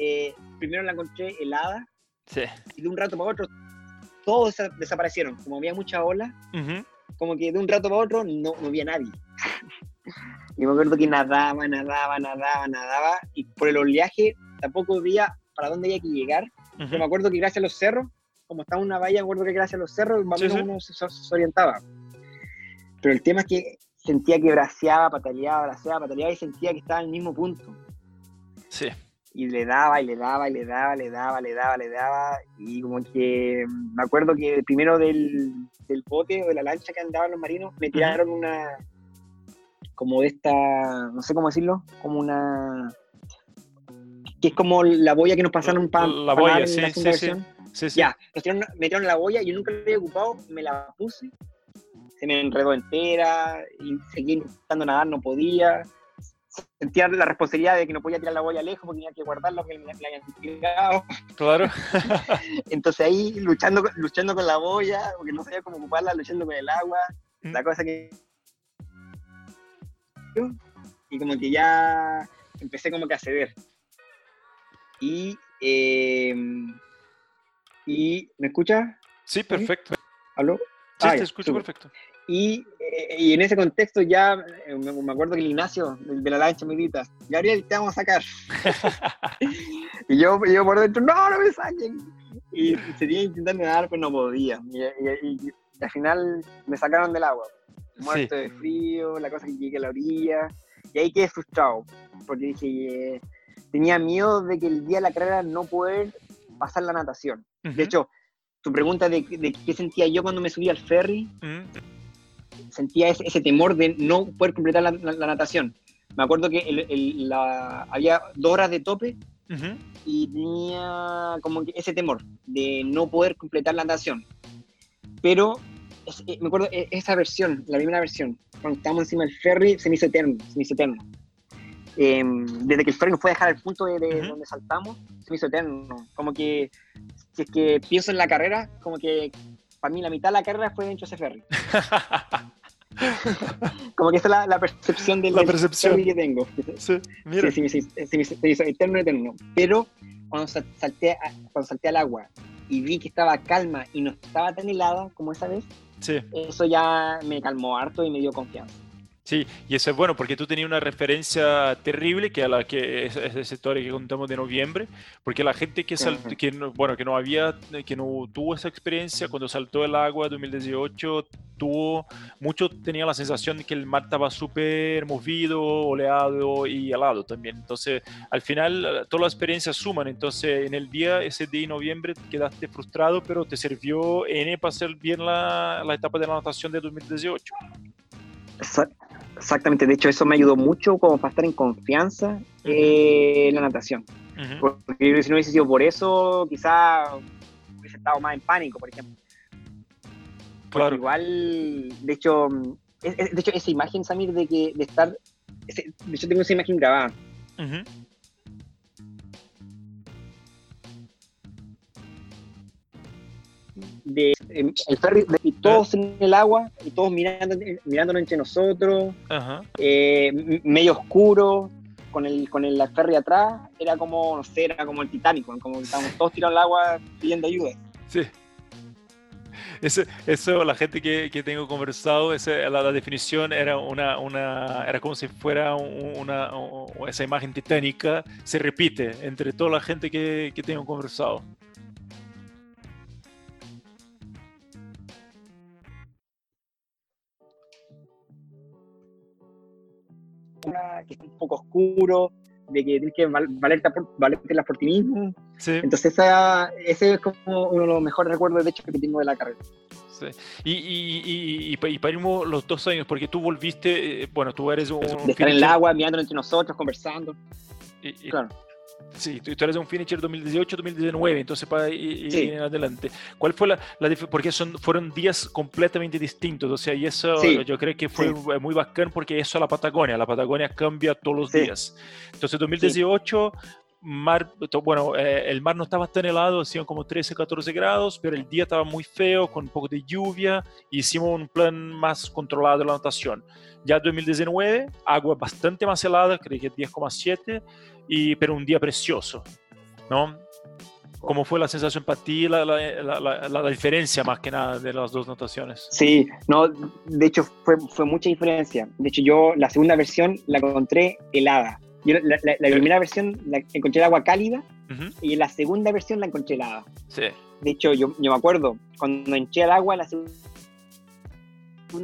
eh, primero la encontré helada y de un rato para otro todos desaparecieron. Como había mucha ola, como que de un rato para otro no, no había nadie. y me acuerdo que nadaba, nadaba, nadaba, nadaba y por el oleaje tampoco veía para dónde había que llegar. Pero me acuerdo que gracias a los cerros, como estaba una valla, me acuerdo que gracias a los cerros más uno se, orientaba. Pero el tema es que sentía que braceaba, pataleaba, braceaba, pataleaba y sentía que estaba en el mismo punto. Sí y le daba y le daba y le daba, le daba, le daba, le daba. Y como que me acuerdo que primero del, del bote o de la lancha que andaban los marinos, me tiraron una, como de esta, no sé cómo decirlo, como una, que es como la boya que nos pasaron para la boya, sí, sí, sí, Ya, me tiraron, me tiraron la boya, yo nunca la había ocupado, me la puse, se me enredó entera y seguí intentando nadar, no podía sentía la responsabilidad de que no podía tirar la boya lejos porque tenía que guardarla porque me la habían tirado. Claro. Entonces ahí luchando, luchando con la boya, porque no sabía cómo ocuparla, luchando con el agua, mm. la cosa que... Y como que ya empecé como que a ceder. Y... Eh, y ¿Me escuchas? Sí, perfecto. ¿Aló? Sí, te escucho perfecto. Y, eh, y, en ese contexto ya eh, me, acuerdo que el Ignacio de la lancha me grita, Gabriel, te vamos a sacar. y yo, yo por dentro, no, no me saquen. Y seguía intentando nadar, pero no podía. Y, al final me sacaron del agua. Muerto de frío, la cosa que llegué a la orilla. Y ahí quedé frustrado, porque dije, eh, tenía miedo de que el día de la carrera no poder pasar la natación. De hecho, tu pregunta de, de, qué sentía yo cuando me subí al ferry, sentía ese, temor de no poder completar la, natación. Me acuerdo que la, había dos horas de tope y tenía como que ese temor de no poder completar la natación. Pero eh, me acuerdo e, esa versión, la primera versión, cuando estábamos encima del ferry, se me hizo eterno, se me hizo eterno. Em, desde que el ferry nos fue a dejar al punto de, donde saltamos, se me hizo eterno. Como que, si es que pienso en la carrera, como que para mí la mitad de la carrera fue dentro de ese ferry. como que esa es la, percepción del, la percepción. que tengo. Sí, mira. Sí, sí, sí, sí, eterno, eterno. Pero cuando salté, cuando salté al agua y vi que estaba calma y no estaba tan helada como esa vez, eso ya me calmó harto y me dio confianza. Sí, y eso es bueno porque tú tenías una referencia terrible que a la que es, esa historia que contamos de noviembre, porque la gente que, que no, bueno que no había que no tuvo esa experiencia cuando saltó el agua 2018 tuvo mucho tenía la sensación de que el mar estaba súper movido, oleado y helado también. Entonces, al final todas las experiencias suman. Entonces, en el día ese día de noviembre quedaste frustrado, pero te sirvió N para hacer bien la, la etapa de la natación de 2018. Exactamente, de hecho eso me ayudó mucho como para estar en confianza en la natación. Porque si no hubiese sido por eso, quizá hubiese estado más en pánico, por ejemplo. Claro. igual, de hecho, de hecho, esa imagen, Samir, de que de estar, de hecho tengo esa imagen grabada. De em, el ferry y todos en el agua y todos mirando, mirándolo entre nosotros, eh, medio oscuro. con el, con el ferry atrás, era como, no sé, era como el Titanic, como que estábamos todos tirados al agua pidiendo ayuda. Sí. Eso, eso, la gente que, que tengo conversado, esa, la, definición era una, una, era como si fuera una, esa imagen titánica se repite entre toda la gente que, que tengo conversado. Que es un poco oscuro, de que tienes que valerte, valerte por ti mismo. Entonces esa, ese es como uno de los mejores recuerdos de hecho que tengo de la carrera. Sí. Y, y, y, y, parimos los dos años, porque tú volviste, eh, bueno, tú eres un... De estar en el agua, mirando entre nosotros, conversando. claro. Sí, tú, eres un finisher 2018-2019, entonces para ir, en adelante. ¿Cuál fue la, la Porque son, fueron días completamente distintos, o sea, y eso yo creo que fue muy bacán porque eso a la Patagonia, la Patagonia cambia todos los días. Entonces 2018 mar, bueno, eh, el mar no estaba tan helado, hacían como 13, 14 grados, pero el día estaba muy feo, con un poco de lluvia, hicimos un plan más controlado de la natación. Ya 2019, agua bastante más helada, creo que 10,7, y, pero un día precioso, ¿no? ¿Cómo fue la sensación para ti, la, la, la, la, diferencia más que nada de las dos notaciones? Sí, no, de hecho fue, fue mucha diferencia. De hecho yo la segunda versión la encontré helada yo la, primera versión la encontré el agua cálida y en la segunda versión la encontré helada. Sí. De hecho, yo, yo me acuerdo, cuando enché el agua la segunda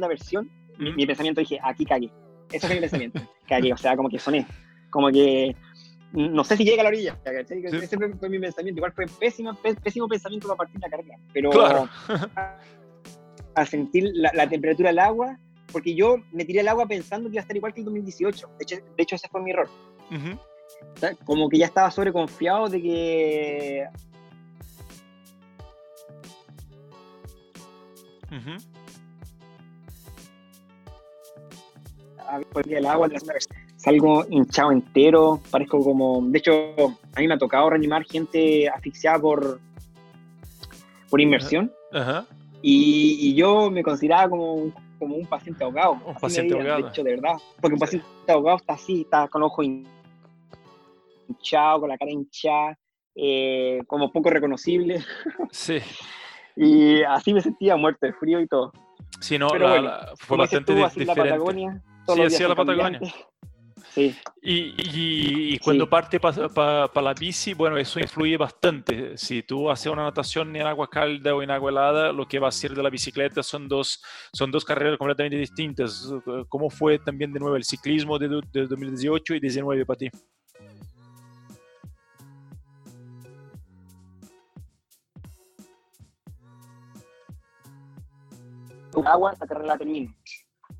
versión, mi, pensamiento dije, aquí cagué. Ese fue mi pensamiento. cagué, o sea, como que soné. Como que no sé si llega a la orilla. Ese fue, mi pensamiento. Igual fue pésimo, pésimo pensamiento para partir la carrera. Pero al sentir la, la, temperatura del agua, porque yo me tiré al agua pensando que iba a estar igual que el 2018. De hecho, de hecho ese fue mi error. Como que ya estaba sobreconfiado de que... el agua salgo hinchado entero, parezco como, de hecho, a mí me ha tocado reanimar gente asfixiada por, por inmersión, Y, y, yo me consideraba como un como un paciente ahogado. Un paciente ahogado. De hecho, de verdad. Porque un paciente ahogado está así, está con los ojos hinchados, con la cara hinchada, eh, como poco reconocible. Sí. y así me sentía muerto de frío y todo. Sí, no, la, fue bastante diferente. La Patagonia, sí, hacía la Patagonia. Y, cuando parte para la bici, bueno, eso influye bastante. Si tú haces una natación en agua cálida o en agua helada, lo que va a ser de la bicicleta son dos, son dos carreras completamente distintas. ¿Cómo fue también de nuevo el ciclismo de, 2018 y 2019 para ti? agua, esta carrera la termino.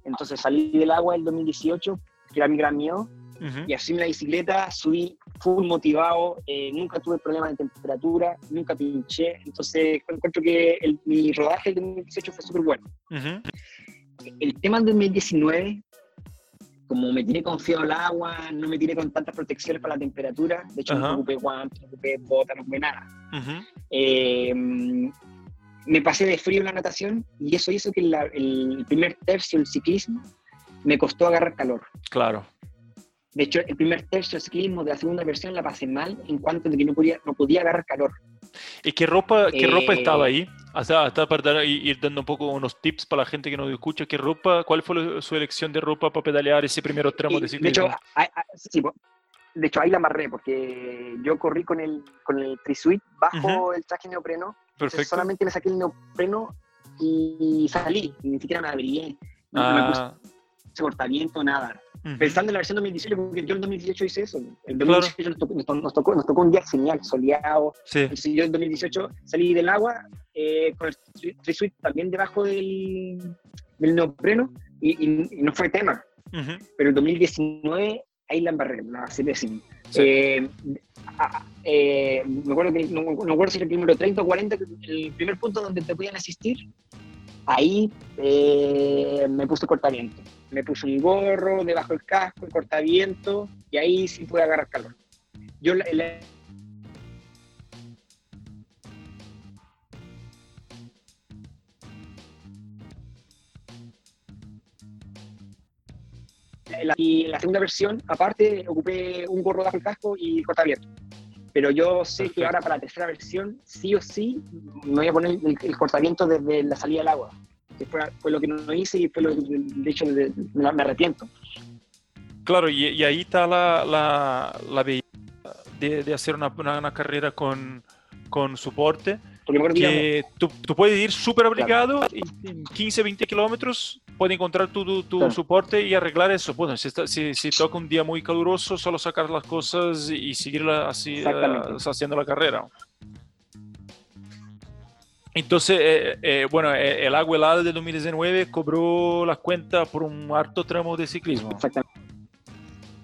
Entonces salí del agua el 2018 mi gran miedo. Y así en la bicicleta subí full motivado, eh, nunca tuve problemas de temperatura, nunca pinché, entonces encuentro que el, mi rodaje del 2018 fue súper bueno. El tema del 2019, como me tiré confiado al agua, no me tiré con tantas protecciones para la temperatura, de hecho no ocupé guantes, no ocupé botas, no ocupé nada. Em, me pasé de frío en la natación y eso hizo que el primer tercio del ciclismo me costó agarrar calor. Claro. De hecho, el primer tercio de ciclismo de la segunda versión la pasé mal en cuanto de que no podía, no podía agarrar calor. ¿Y qué ropa, qué ropa eh, estaba ahí? Hasta, hasta para ir dando un poco unos tips para la gente que nos escucha, ¿qué ropa, cuál fue su elección de ropa para pedalear ese primer tramo de ciclismo? De hecho, de hecho ahí la amarré porque yo corrí con el, con el trisuit bajo el traje neopreno. Perfecto. Solamente me saqué el neopreno y salí, ni siquiera me abrigué. Ah cortamiento, nada. Pensando en la versión 2018, porque yo en 2018 hice eso. En 2018 nos, tocó, nos, tocó, nos, tocó, un día genial, soleado. Sí. yo en 2018 salí del agua eh, con el trisuit también debajo del, del neopreno y, y, no fue tema. Pero en 2019 ahí la embarré, la así sí. eh, eh, me acuerdo que no, no acuerdo si era el primero 30 o 40, el primer punto donde te podían asistir, ahí eh, me puse cortaviento. Me puse un gorro debajo del casco, el cortaviento, y ahí sí pude agarrar calor. Yo la, en la segunda versión, aparte, ocupé un gorro bajo el casco y cortaviento. Pero yo sé que ahora para la tercera versión, sí o sí, me voy a poner el, el cortaviento desde la salida del agua. Que fue, lo que no hice y fue lo que, de hecho, me, arrepiento. Claro, y, ahí está la, la, la de, de, hacer una, una, carrera con, con soporte. Que tú, tú, puedes ir súper abrigado y en 15, 20 kilómetros puede encontrar tu, tu, soporte y arreglar eso. Bueno, si, si, si, toca un día muy caluroso, solo sacar las cosas y seguir así uh, haciendo la carrera. Entonces, eh, eh, bueno, el agua helada de 2019 cobró las cuentas por un harto tramo de ciclismo. Exactamente.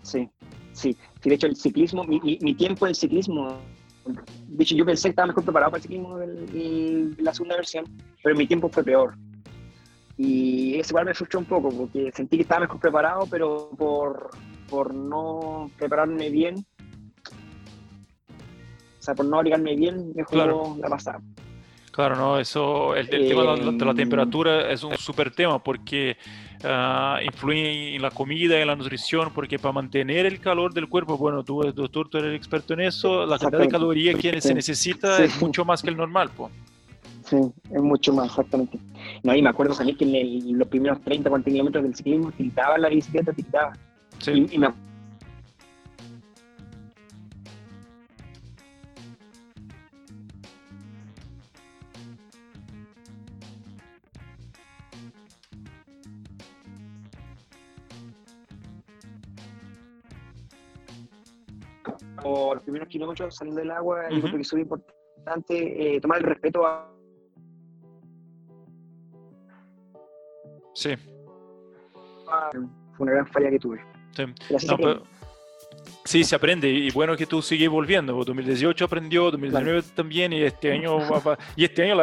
Sí, sí. De hecho, el ciclismo, mi, mi, tiempo en ciclismo, de hecho, yo pensé que estaba mejor preparado para el ciclismo de la segunda versión, pero mi tiempo fue peor. Y eso igual me frustró un poco, porque sentí que estaba mejor preparado, pero por, por no prepararme bien, o sea, por no abrigarme bien, mejor la pasada. Claro, no, eso, el, tema de la, em, temperatura es un súper tema porque uh, influye en la comida, en la nutrición, porque para mantener el calor del cuerpo, bueno, tú, doctor, tú eres experto en eso, la cantidad de calorías que se necesita es mucho más que el normal, pues. Sí, es mucho más, exactamente. No, y me acuerdo también que en los primeros 30, 40 kilómetros del ciclismo, tiltaba la bicicleta, tiltaba. Sí. Y, me por los primeros kilómetros saliendo del agua, uh -huh. que es muy importante eh, tomar el respeto a, Sí. fue una gran falla que tuve. Sí. se aprende y bueno que tú sigues volviendo. 2018 aprendió, 2019 también y este año y este año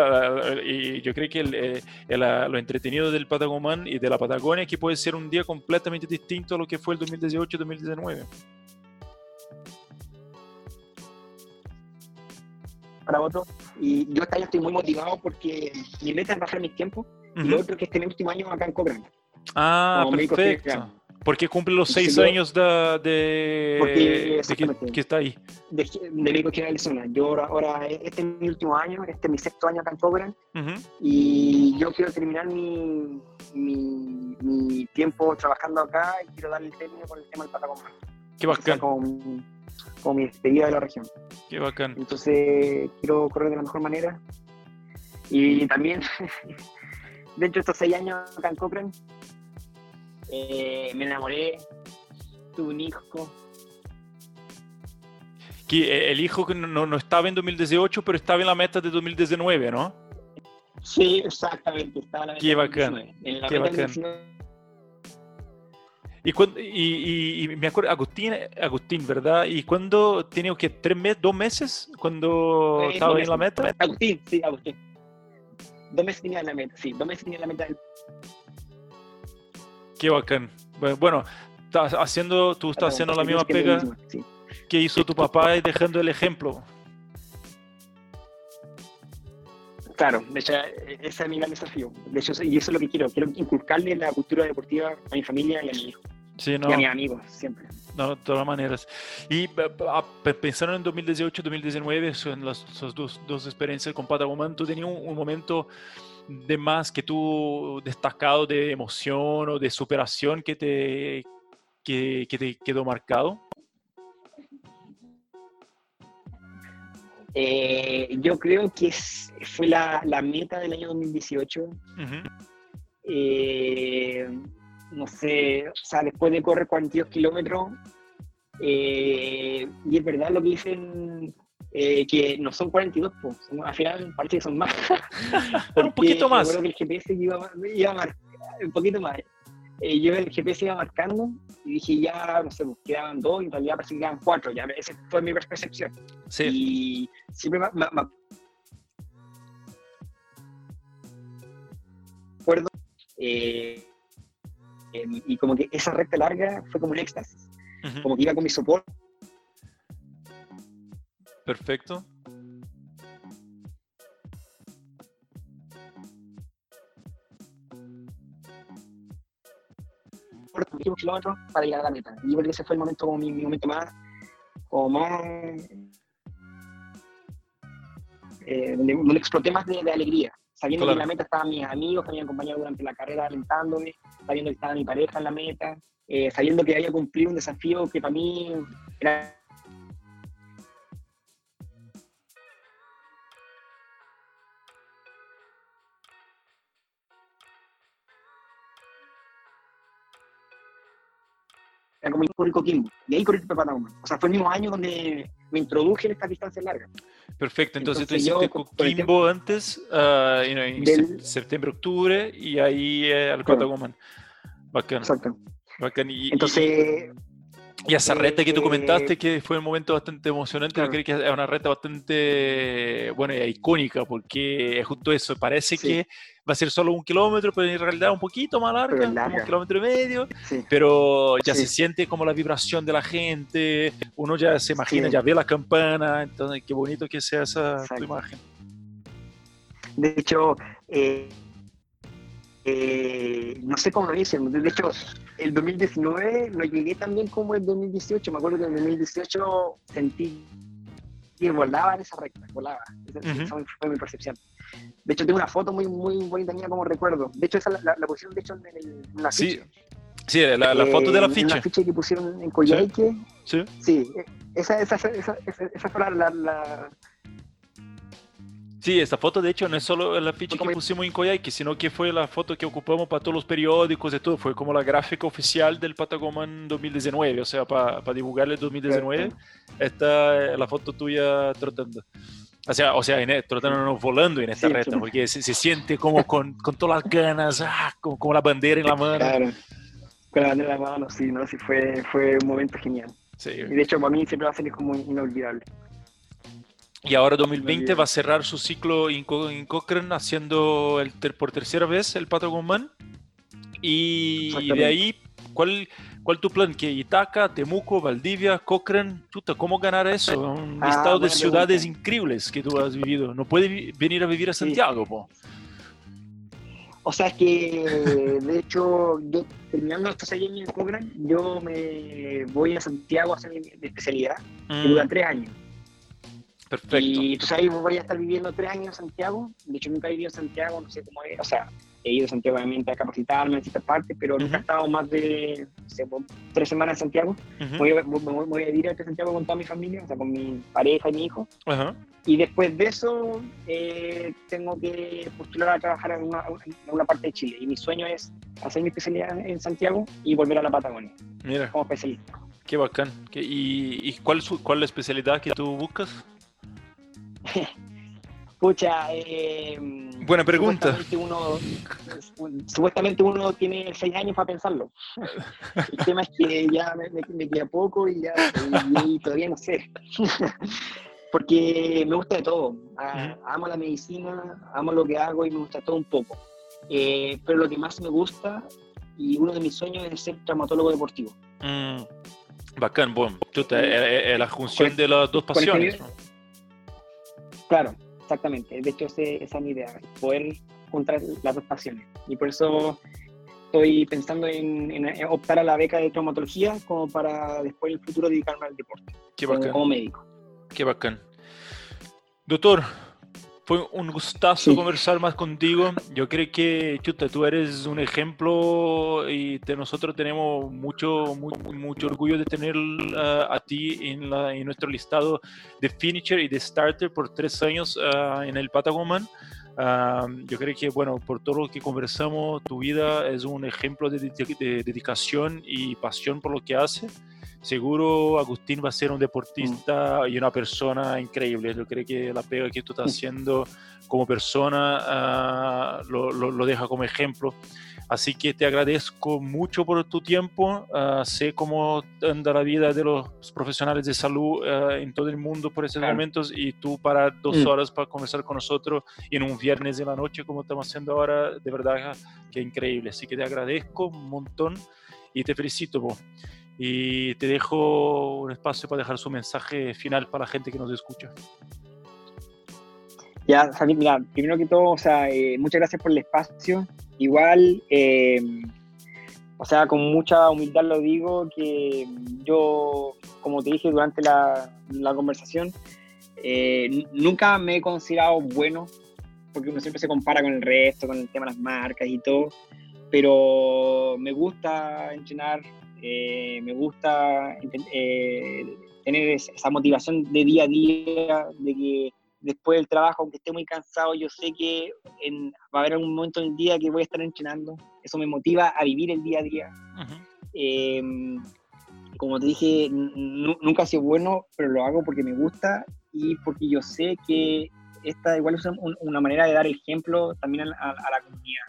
y yo creo que el, lo entretenido del Patagón y de la Patagonia que puede ser un día completamente distinto a lo que fue el 2018-2019. Para otro y yo este año estoy muy motivado porque mi meta es bajar mis tiempos y lo otro es que este último año acá en Cochrane. Ah, perfecto. Porque cumple los seis años de, de, que, está ahí. De, de médico de zona. Yo ahora, ahora, este es mi último año, este es mi sexto año acá en Cochrane. Y yo quiero terminar mi, mi, mi, tiempo trabajando acá y quiero darle el término con el tema del Patagón. Qué bacán. Como, como mi despedida de la región. Qué bacán. Entonces quiero correr de la mejor manera. Y también dentro de estos seis años acá en Cochrane, eh, me enamoré, tuve un hijo. Que eh, el hijo que no, no, estaba en 2018, pero estaba en la meta de 2019, ¿no? Sí, exactamente. Estaba en la meta Qué bacán. En la Qué meta bacán. Y, cuando, y, y, me acuerdo, Agustín, Agustín, ¿verdad? ¿Y cuándo tenía que tres meses, dos meses cuando eh, estaba en la meta? Agustín, sí, Agustín. Dos meses tenía la meta, sí, dos meses tenía la meta. Qué bacán. Bueno, estás haciendo, tú estás haciendo la misma pega que hizo tu papá y dejando el ejemplo. Claro, de hecho, ese es mi gran desafío. De hecho, y eso es lo que quiero. Quiero inculcarle la cultura deportiva a mi familia y a mi hijo. Sí, no. Y a mis amigos, siempre. No, de todas maneras. Y pensando en 2018-2019, son las, dos, dos, experiencias con Patagoman, ¿tú tenías un, un, momento de más que tú destacado de emoción o de superación que te, que, que te quedó marcado? Eh, yo creo que es, fue la, la, meta del año 2018. Uh -huh. eh, no sé, o sea, después de correr 42 kilómetros, eh, y es verdad lo que dicen, eh, que no son 42, pues, al final parece que son más. un poquito más. que el GPS iba, iba a marcar, un poquito más. Eh, yo el GPS iba marcando y dije ya, no sé, pues, quedaban dos y en realidad parece que quedaban cuatro, ya, esa fue mi percepción. Sí. Y siempre me, me, me acuerdo eh, y como que esa recta larga fue como un éxtasis, uh -huh. como que iba con mi soporte. Perfecto. Kilómetros para llegar a la meta. Y yo creo que ese fue el momento, como mi, momento más, como más, eh, donde, exploté más de, alegría, sabiendo que en la meta estaban mis amigos que me habían acompañado durante la carrera alentándome, sabiendo que estaba mi pareja en la meta, eh, sabiendo que había cumplido un desafío que para mí era era como el Coquimbo. Y ahí corrí Patagón. O sea, fue el mismo año donde me introduje en esta distancia larga. Perfecto, entonces, tú hiciste Coquimbo antes, uh, en septiembre, octubre, y ahí eh, al Patagón. Bacán. Exacto. Bacán. Y, entonces... Y esa reta que tú comentaste, que fue un momento bastante emocionante, yo creo que es una reta bastante, bueno, icónica, porque es justo eso, parece que va a ser solo un kilómetro, pero en realidad un poquito más larga, como un kilómetro y medio, pero ya se siente como la vibración de la gente, uno ya se imagina, ya ve la campana, entonces qué bonito que sea esa imagen. De hecho, eh, eh, no sé cómo lo dicen, de hecho, el 2019 no llegué tan bien como el 2018, me acuerdo que en el 2018 sentí que volaba en esa recta, volaba, esa, fue mi percepción. De hecho, tengo una foto muy, muy bonita mía como recuerdo. De hecho, esa la, la, pusieron de hecho, en, el, en la sí. Sí, la, la foto de la ficha. La ficha que pusieron en Coyhaique. Sí. Sí, esa, esa, esa, esa, fue la, Sí, esta foto de hecho no es solo la ficha que pusimos en Coyhaique, sino que fue la foto que ocupamos para todos los periódicos y todo. Fue como la gráfica oficial del Patagoman 2019, o sea, para, para divulgar el 2019. Esta es la foto tuya trotando. O sea, o sea en, tratándonos volando en esta sí, reta, porque se, se, siente como con, con, todas las ganas, ah, como, como, la bandera en la mano. Claro, con la bandera en la mano, sí, ¿no? Sí, fue, fue un momento genial. Sí. Y de hecho, para mí siempre va a ser como inolvidable. Y ahora 2020 va a cerrar su ciclo en, Cochrane haciendo el por tercera vez el Patagon Man. Y, y de ahí, ¿cuál, ¿Cuál tu plan? Que Itaca, Temuco, Valdivia, Cochrane, puta, ¿cómo ganar eso? Un ah, listado de ciudades increíbles que tú has vivido. No puedes venir a vivir a Santiago, po. O sea, es que de hecho, yo terminando estos años en Cochrane, yo me voy a Santiago a hacer mi especialidad, que mm. dura tres años. Perfecto. Y tú sabes, voy a estar viviendo tres años en Santiago. De hecho, nunca he vivido en Santiago, no sé cómo es. O sea, he ido a Santiago obviamente a capacitarme en ciertas partes, pero nunca he estado más de tres semanas en Santiago. voy, a, voy, a ir a Santiago con toda mi familia, o sea, con mi pareja y mi hijo. Y después de eso, eh, tengo que postular a trabajar en una, en una, parte de Chile. Y mi sueño es hacer mi especialidad en Santiago y volver a la Patagonia Mira. como especialista. Qué bacán. ¿Y, y cuál, cuál es la especialidad que tú buscas? Escucha, eh, buena pregunta. Supuestamente uno, tiene seis años para pensarlo. El tema es que ya me, queda poco y ya y, todavía no sé. Porque me gusta de todo. amo la medicina, amo lo que hago y me gusta todo un poco. Eh, pero lo que más me gusta y uno de mis sueños es ser traumatólogo deportivo. Mm, bacán, bueno, es la junción de las dos pasiones. Claro, exactamente. De hecho, esa es mi idea, poder juntar las dos pasiones. Y por eso estoy pensando en, optar a la beca de traumatología como para después en el futuro dedicarme al deporte. Qué bacán. Como, médico. Qué bacán. Doctor, fue un gustazo conversar más contigo. Yo creo que, chuta, tú eres un ejemplo y nosotros tenemos mucho, mucho orgullo de tener uh, a ti en, la, en, nuestro listado de finisher y de starter por tres años uh, en el Patagoman. Uh, yo creo que, bueno, por todo lo que conversamos, tu vida es un ejemplo de, de dedicación y pasión por lo que hace seguro Agustín va a ser un deportista y una persona increíble. Yo creo que la pega que tú estás haciendo como persona ah, lo, lo, deja como ejemplo. Así que te agradezco mucho por tu tiempo. Ah, sé cómo anda la vida de los profesionales de salud ah, en todo el mundo por estos momentos y tú para dos mm. horas para conversar con nosotros en un viernes de la noche como estamos haciendo ahora, de verdad que increíble. Así que te agradezco un montón y te felicito. Vos y te dejo un espacio para dejar su mensaje final para la gente que nos escucha. Ya, mira, primero que todo, o sea, eh, muchas gracias por el espacio. Igual, eh, o sea, con mucha humildad lo digo, que yo, como te dije durante la, la conversación, eh, nunca me he considerado bueno, porque uno siempre se compara con el resto, con el tema de las marcas y todo, pero me gusta entrenar, eh, me gusta eh, tener esa motivación de día a día, de que después del trabajo, aunque esté muy cansado, yo sé que va a haber algún momento en el día que voy a estar entrenando. Eso me motiva a vivir el día a día. Em, como te dije, nunca ha sido bueno, pero lo hago porque me gusta y porque yo sé que esta igual es una manera de dar ejemplo también a, la comunidad.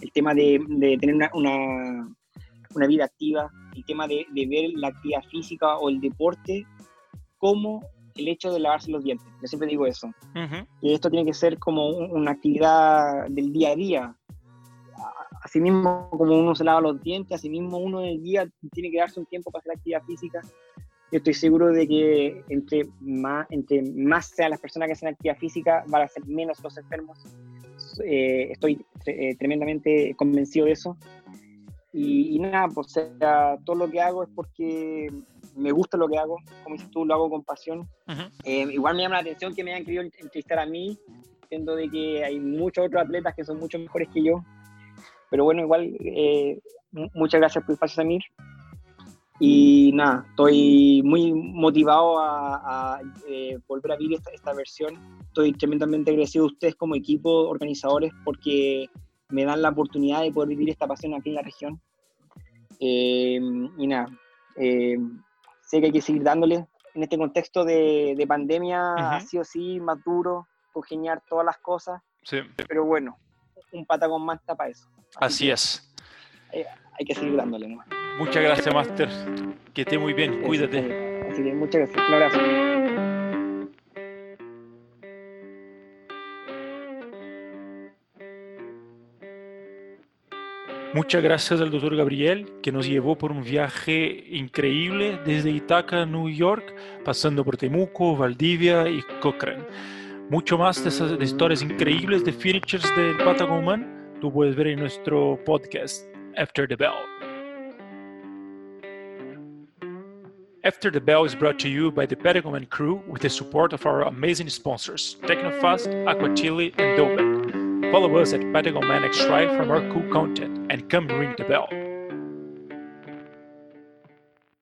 El tema de, tener una, una, vida activa, el tema de, de ver la actividad física o el deporte como el hecho de lavarse los dientes. Yo siempre digo eso. Y esto tiene que ser como una actividad del día a día. Asimismo, como uno se lava los dientes, asimismo uno en el día tiene que darse un tiempo para hacer actividad física. Yo estoy seguro de que entre más, entre más sean las personas que hacen actividad física, van a ser menos los enfermos. Eh, estoy eh, tremendamente convencido de eso. Y, y, nada, pues todo lo que hago es porque me gusta lo que hago, como dices tú, lo hago con pasión. Eh, igual me llama la atención que me hayan querido entrevistar a mí, siendo de que hay muchos otros atletas que son mucho mejores que yo. Pero bueno, igual, eh, muchas gracias por el espacio, Samir. Y nada, estoy muy motivado a, eh, volver a vivir esta, esta, versión. Estoy tremendamente agradecido a ustedes como equipo, organizadores, porque me dan la oportunidad de poder vivir esta pasión aquí en la región. y nada, sé que hay que seguir dándole. En este contexto de, de pandemia ha sido sí más duro congeniar todas las cosas. Sí. Pero bueno, un pata con más para eso. Así, es. Hay, que seguir dándole. Muchas gracias, Master. Que esté muy bien. Cuídate. Así que muchas gracias. Un abrazo. Muchas gracias al doctor Gabriel, que nos llevó por un viaje increíble desde Itaca, New York, pasando por Temuco, Valdivia y Cochrane. Mucho más de esas historias increíbles de finishers del Patagoman, tú puedes ver en nuestro podcast, After the Bell. After the Bell is brought to you by the Patagoman crew with the support of our amazing sponsors, Technofast, Aquachili, and Dobek. Follow us at Patagon Man X from our cool content and come ring the bell.